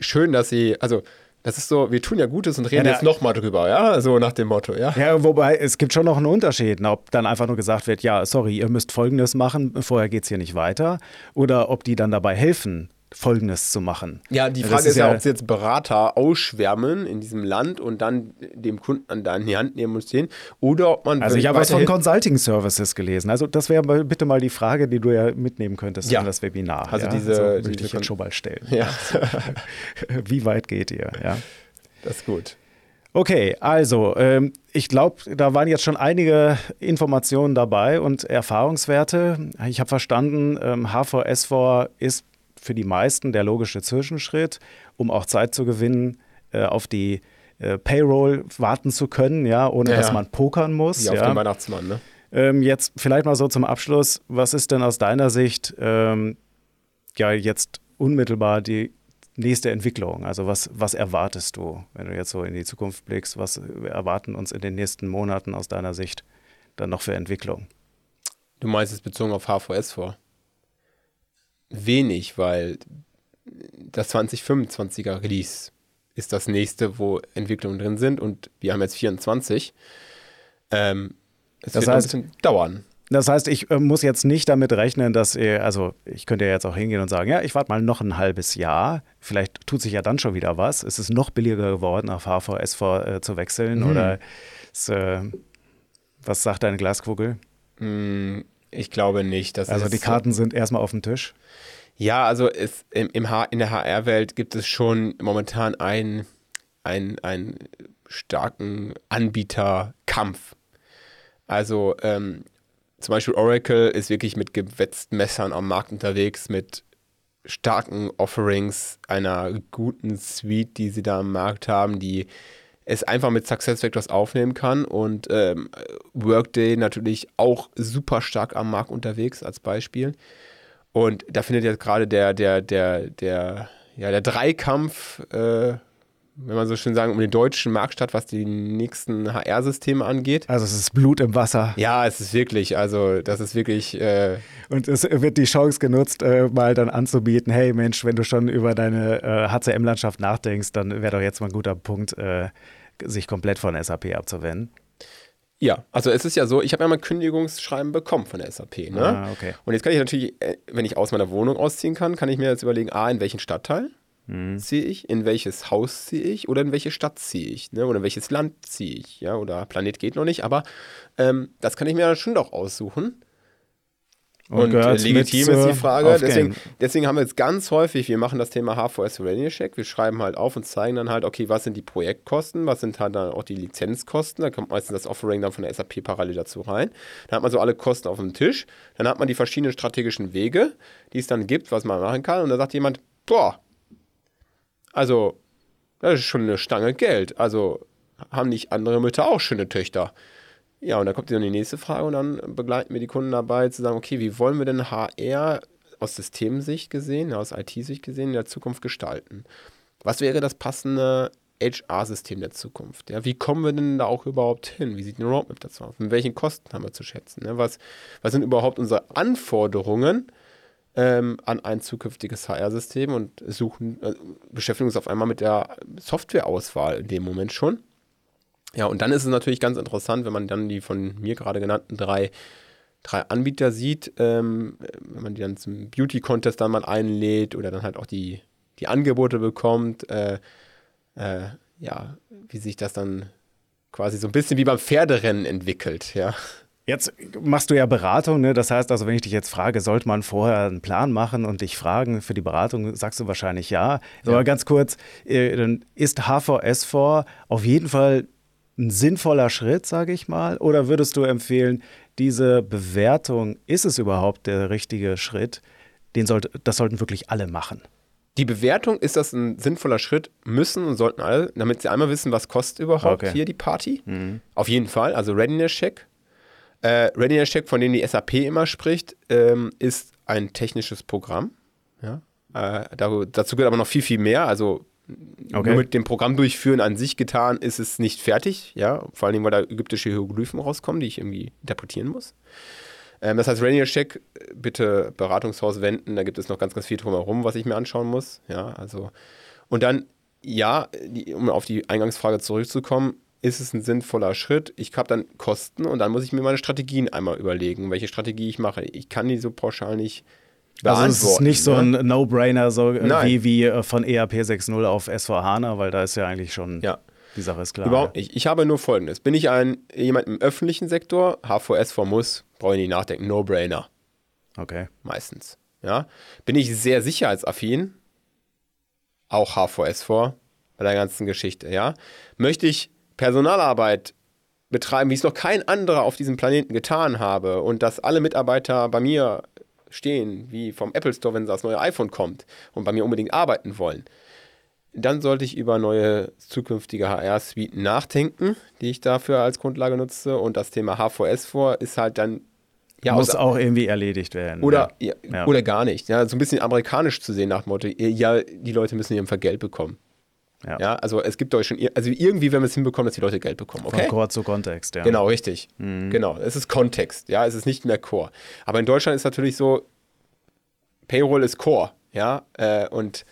schön, dass sie, also das ist so, wir tun ja Gutes und reden ja, jetzt nochmal drüber, ja, so nach dem Motto, ja. Ja, wobei es gibt schon noch einen Unterschied, ob dann einfach nur gesagt wird, ja, sorry, ihr müsst Folgendes machen, vorher geht es hier nicht weiter, oder ob die dann dabei helfen, Folgendes zu machen. Ja, die Frage ist, ist, ja, ob sie jetzt Berater ausschwärmen in diesem Land und dann dem Kunden an die Hand nehmen und stehen oder ob man. Also ich habe was von Consulting Services gelesen. Also das wäre bitte mal die Frage, die du ja mitnehmen könntest ja. in das Webinar. Also ja? diese, also würde ich dich jetzt schon mal stellen. Ja. Wie weit geht ihr? Ja. Das ist gut. Okay, also ähm, ich glaube, da waren jetzt schon einige Informationen dabei und Erfahrungswerte. Ich habe verstanden, ähm, HVS4 ist für die meisten der logische Zwischenschritt, um auch Zeit zu gewinnen, äh, auf die äh, Payroll warten zu können, ja, ohne ja, dass man pokern muss. Ja, auf den Weihnachtsmann, ne? Ähm, jetzt vielleicht mal so zum Abschluss, was ist denn aus deiner Sicht ähm, ja jetzt unmittelbar die nächste Entwicklung? Also was, was erwartest du, wenn du jetzt so in die Zukunft blickst? Was erwarten uns in den nächsten Monaten aus deiner Sicht dann noch für Entwicklung? Du meinst es bezogen auf HVS vor? Wenig, weil das 2025er Release ist das nächste, wo Entwicklungen drin sind und wir haben jetzt 24. Ähm, es das wird heißt, ein bisschen dauern. Das heißt, ich äh, muss jetzt nicht damit rechnen, dass ihr, also ich könnte ja jetzt auch hingehen und sagen, ja, ich warte mal noch ein halbes Jahr. Vielleicht tut sich ja dann schon wieder was. Es ist noch billiger geworden, auf HVS äh, zu wechseln. Mhm. Oder ist, äh, was sagt deine Glaskugel? Mm, ich glaube nicht. also die Karten sind erstmal auf dem Tisch. Ja, also es, im, im H, in der HR-Welt gibt es schon momentan einen, einen, starken Anbieterkampf. Also ähm, zum Beispiel Oracle ist wirklich mit gewetzten Messern am Markt unterwegs, mit starken Offerings, einer guten Suite, die sie da am Markt haben, die es einfach mit SuccessFactors aufnehmen kann und ähm, Workday natürlich auch super stark am Markt unterwegs als Beispiel. Und da findet jetzt gerade der, der, der, der, ja, der Dreikampf äh, wenn man so schön sagen, um den deutschen Markt statt, was die nächsten HR-Systeme angeht. Also es ist Blut im Wasser. Ja, es ist wirklich, also das ist wirklich. Äh und es wird die Chance genutzt, äh, mal dann anzubieten, hey Mensch, wenn du schon über deine äh, HCM-Landschaft nachdenkst, dann wäre doch jetzt mal ein guter Punkt, äh, sich komplett von SAP abzuwenden. Ja, also es ist ja so, ich habe ja mal Kündigungsschreiben bekommen von der SAP. Ne? Ah, okay. Und jetzt kann ich natürlich, äh, wenn ich aus meiner Wohnung ausziehen kann, kann ich mir jetzt überlegen, A, in welchen Stadtteil mhm. ziehe ich, in welches Haus ziehe ich oder in welche Stadt ziehe ich, ne? oder in welches Land ziehe ich, ja, oder Planet geht noch nicht, aber ähm, das kann ich mir dann schon doch aussuchen. Und, und äh, legitim ist die Frage. Deswegen, deswegen, haben wir jetzt ganz häufig, wir machen das Thema HVS Readiness Check. Wir schreiben halt auf und zeigen dann halt, okay, was sind die Projektkosten, was sind halt dann auch die Lizenzkosten. Da kommt meistens das Offering dann von der SAP parallel dazu rein. Dann hat man so alle Kosten auf dem Tisch. Dann hat man die verschiedenen strategischen Wege, die es dann gibt, was man machen kann. Und da sagt jemand, boah, also, das ist schon eine Stange Geld. Also, haben nicht andere Mütter auch schöne Töchter? Ja, und dann kommt dann die nächste Frage und dann begleiten wir die Kunden dabei zu sagen, okay, wie wollen wir denn HR aus Systemsicht gesehen, aus IT-Sicht gesehen in der Zukunft gestalten? Was wäre das passende HR-System der Zukunft? Ja, wie kommen wir denn da auch überhaupt hin? Wie sieht eine Roadmap dazu aus? Mit welchen Kosten haben wir zu schätzen? Ja, was, was sind überhaupt unsere Anforderungen ähm, an ein zukünftiges HR-System und suchen, äh, beschäftigen uns auf einmal mit der Softwareauswahl in dem Moment schon. Ja, und dann ist es natürlich ganz interessant, wenn man dann die von mir gerade genannten drei, drei Anbieter sieht, ähm, wenn man die dann zum Beauty-Contest dann mal einlädt oder dann halt auch die, die Angebote bekommt, äh, äh, ja, wie sich das dann quasi so ein bisschen wie beim Pferderennen entwickelt, ja. Jetzt machst du ja Beratung, ne? das heißt also, wenn ich dich jetzt frage, sollte man vorher einen Plan machen und dich fragen für die Beratung, sagst du wahrscheinlich ja. ja. Aber ganz kurz, äh, ist HVS4 auf jeden Fall ein sinnvoller Schritt, sage ich mal? Oder würdest du empfehlen, diese Bewertung, ist es überhaupt der richtige Schritt? Den sollte, das sollten wirklich alle machen. Die Bewertung, ist das ein sinnvoller Schritt, müssen und sollten alle, damit sie einmal wissen, was kostet überhaupt okay. hier die Party. Mhm. Auf jeden Fall, also Readiness-Check äh, Readiness Check, von dem die SAP immer spricht, ähm, ist ein technisches Programm. Ja? Äh, dazu gehört aber noch viel, viel mehr. Also okay. nur mit dem Programm durchführen an sich getan ist es nicht fertig. Ja? Vor allem, weil da ägyptische Hieroglyphen rauskommen, die ich irgendwie interpretieren muss. Ähm, das heißt, Readiness Check, bitte Beratungshaus wenden. Da gibt es noch ganz, ganz viel drumherum, was ich mir anschauen muss. Ja, also und dann ja, die, um auf die Eingangsfrage zurückzukommen, ist es ein sinnvoller Schritt. Ich habe dann Kosten und dann muss ich mir meine Strategien einmal überlegen, welche Strategie ich mache. Ich kann die so pauschal nicht Also es ist nicht so ein ne? No-Brainer, so wie, wie äh, von ERP 6.0 auf S4HANA, weil da ist ja eigentlich schon ja. die Sache ist klar. Überhaupt nicht. Ich habe nur folgendes. Bin ich ein jemand im öffentlichen Sektor, HVS4 muss, brauche ich nicht nachdenken, No-Brainer. Okay. Meistens. Ja. Bin ich sehr sicherheitsaffin, auch HVS4 bei der ganzen Geschichte, ja. Möchte ich Personalarbeit betreiben, wie es noch kein anderer auf diesem Planeten getan habe und dass alle Mitarbeiter bei mir stehen, wie vom Apple Store, wenn das neue iPhone kommt und bei mir unbedingt arbeiten wollen, dann sollte ich über neue zukünftige HR-Suiten nachdenken, die ich dafür als Grundlage nutze. Und das Thema HVS vor ist halt dann ja, muss auch irgendwie erledigt werden. Oder, ja. Ja, oder gar nicht. Ja, so ein bisschen amerikanisch zu sehen nach dem Motto, ja, die Leute müssen ihrem Geld bekommen. Ja. ja. also es gibt euch schon, also irgendwie werden wir es hinbekommen, dass die Leute Geld bekommen. Okay? Von Core zu Kontext, ja. Genau, richtig. Mhm. Genau, es ist Kontext, ja, es ist nicht mehr Core. Aber in Deutschland ist natürlich so, Payroll ist Core, ja, äh, und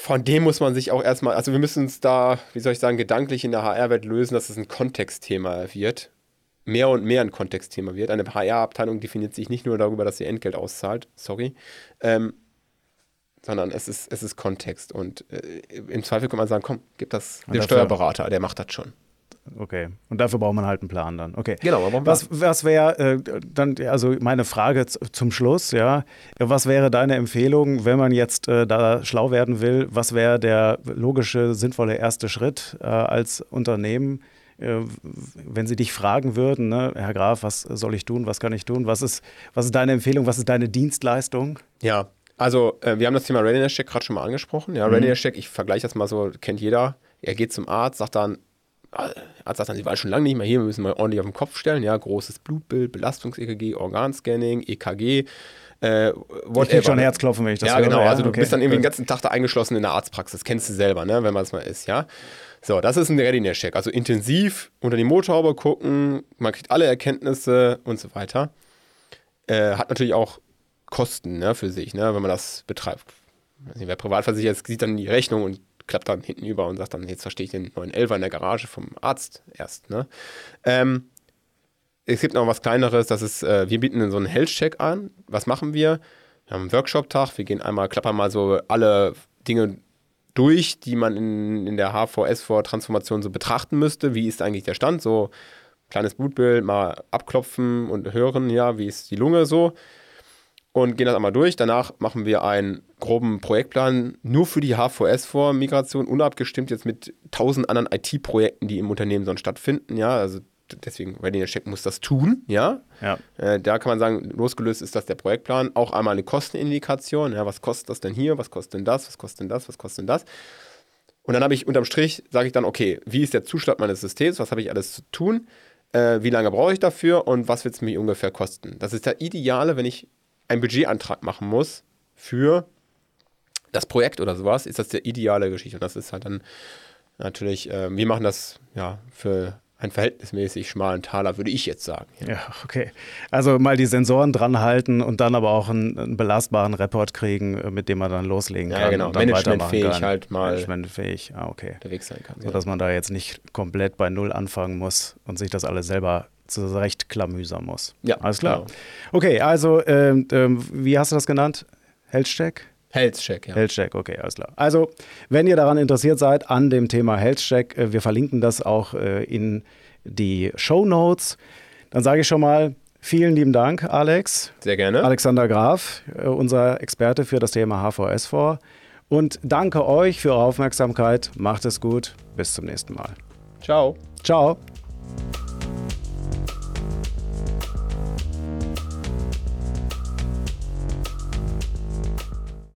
von dem muss man sich auch erstmal, also wir müssen uns da, wie soll ich sagen, gedanklich in der HR-Welt lösen, dass es ein Kontextthema wird. Mehr und mehr ein Kontextthema wird. Eine HR-Abteilung definiert sich nicht nur darüber, dass sie Entgelt auszahlt, sorry, ähm, sondern es ist, es ist Kontext. Und äh, im Zweifel kann man sagen, komm, gib das dem Steuerberater, der macht das schon. Okay. Und dafür braucht man halt einen Plan dann. Okay. Genau. Aber was was wäre äh, dann, also meine Frage zum Schluss, ja, was wäre deine Empfehlung, wenn man jetzt äh, da schlau werden will? Was wäre der logische, sinnvolle erste Schritt äh, als Unternehmen? Äh, wenn sie dich fragen würden, ne, Herr Graf, was soll ich tun, was kann ich tun, was ist, was ist deine Empfehlung, was ist deine Dienstleistung? Ja, also äh, wir haben das Thema Readiness Check gerade schon mal angesprochen. Ja, mhm. Readiness Check, ich vergleiche das mal so, kennt jeder. Er geht zum Arzt, sagt dann, äh, Arzt sagt dann, sie war schon lange nicht mehr hier, wir müssen mal ordentlich auf den Kopf stellen. Ja, großes Blutbild, Belastungs-EKG, Organscanning, EKG. Äh, ich krieg schon Herzklopfen, wenn ich das ja, höre. Genau. Also du okay. bist dann irgendwie den ganzen Tag da eingeschlossen in der Arztpraxis. Kennst du selber, ne? wenn man es mal ist, ja. So, das ist ein Readiness-Check. Also intensiv unter die Motorhaube gucken, man kriegt alle Erkenntnisse und so weiter. Äh, hat natürlich auch Kosten ne, für sich, ne, wenn man das betreibt. Nicht, wer privatversichert ist, sieht dann die Rechnung und klappt dann hinten über und sagt dann, jetzt verstehe ich den neuen Elfer in der Garage vom Arzt erst. Ne? Ähm, es gibt noch was Kleineres, das ist, äh, wir bieten so einen Health-Check an. Was machen wir? Wir haben einen Workshop-Tag, wir gehen einmal, klappern mal so alle Dinge durch, die man in, in der HVS-Transformation so betrachten müsste. Wie ist eigentlich der Stand? So kleines Blutbild, mal abklopfen und hören, ja, wie ist die Lunge so und gehen das einmal durch. Danach machen wir einen groben Projektplan nur für die HVS vor Migration, unabgestimmt jetzt mit tausend anderen IT-Projekten, die im Unternehmen sonst stattfinden. Ja, also deswegen Readiness Check muss das tun. Ja, ja. Äh, da kann man sagen, losgelöst ist das der Projektplan. Auch einmal eine Kostenindikation. Ja, was kostet das denn hier? Was kostet denn das? Was kostet denn das? Was kostet denn das? Und dann habe ich unterm Strich, sage ich dann, okay, wie ist der Zustand meines Systems? Was habe ich alles zu tun? Äh, wie lange brauche ich dafür und was wird es mir ungefähr kosten? Das ist der Ideale, wenn ich einen Budgetantrag machen muss für das Projekt oder sowas, ist das der ideale Geschichte. Und das ist halt dann natürlich, äh, wir machen das ja für einen verhältnismäßig schmalen Taler, würde ich jetzt sagen. Ja. ja, okay. Also mal die Sensoren dran halten und dann aber auch einen, einen belastbaren Report kriegen, äh, mit dem man dann loslegen kann. Ja, genau. Managementfähig halt mal. Managementfähig, ah, okay. Unterwegs sein kann. So dass man da jetzt nicht komplett bei Null anfangen muss und sich das alles selber zurecht klamüsern muss. Ja. Alles klar. Genau. Okay, also ähm, ähm, wie hast du das genannt? Health-Check? Health-Check, ja. Health-Check, okay, alles klar. Also, wenn ihr daran interessiert seid, an dem Thema Health-Check, äh, wir verlinken das auch äh, in die Show Notes. Dann sage ich schon mal vielen lieben Dank, Alex. Sehr gerne. Alexander Graf, äh, unser Experte für das Thema HVS vor. Und danke euch für eure Aufmerksamkeit. Macht es gut. Bis zum nächsten Mal. Ciao. Ciao.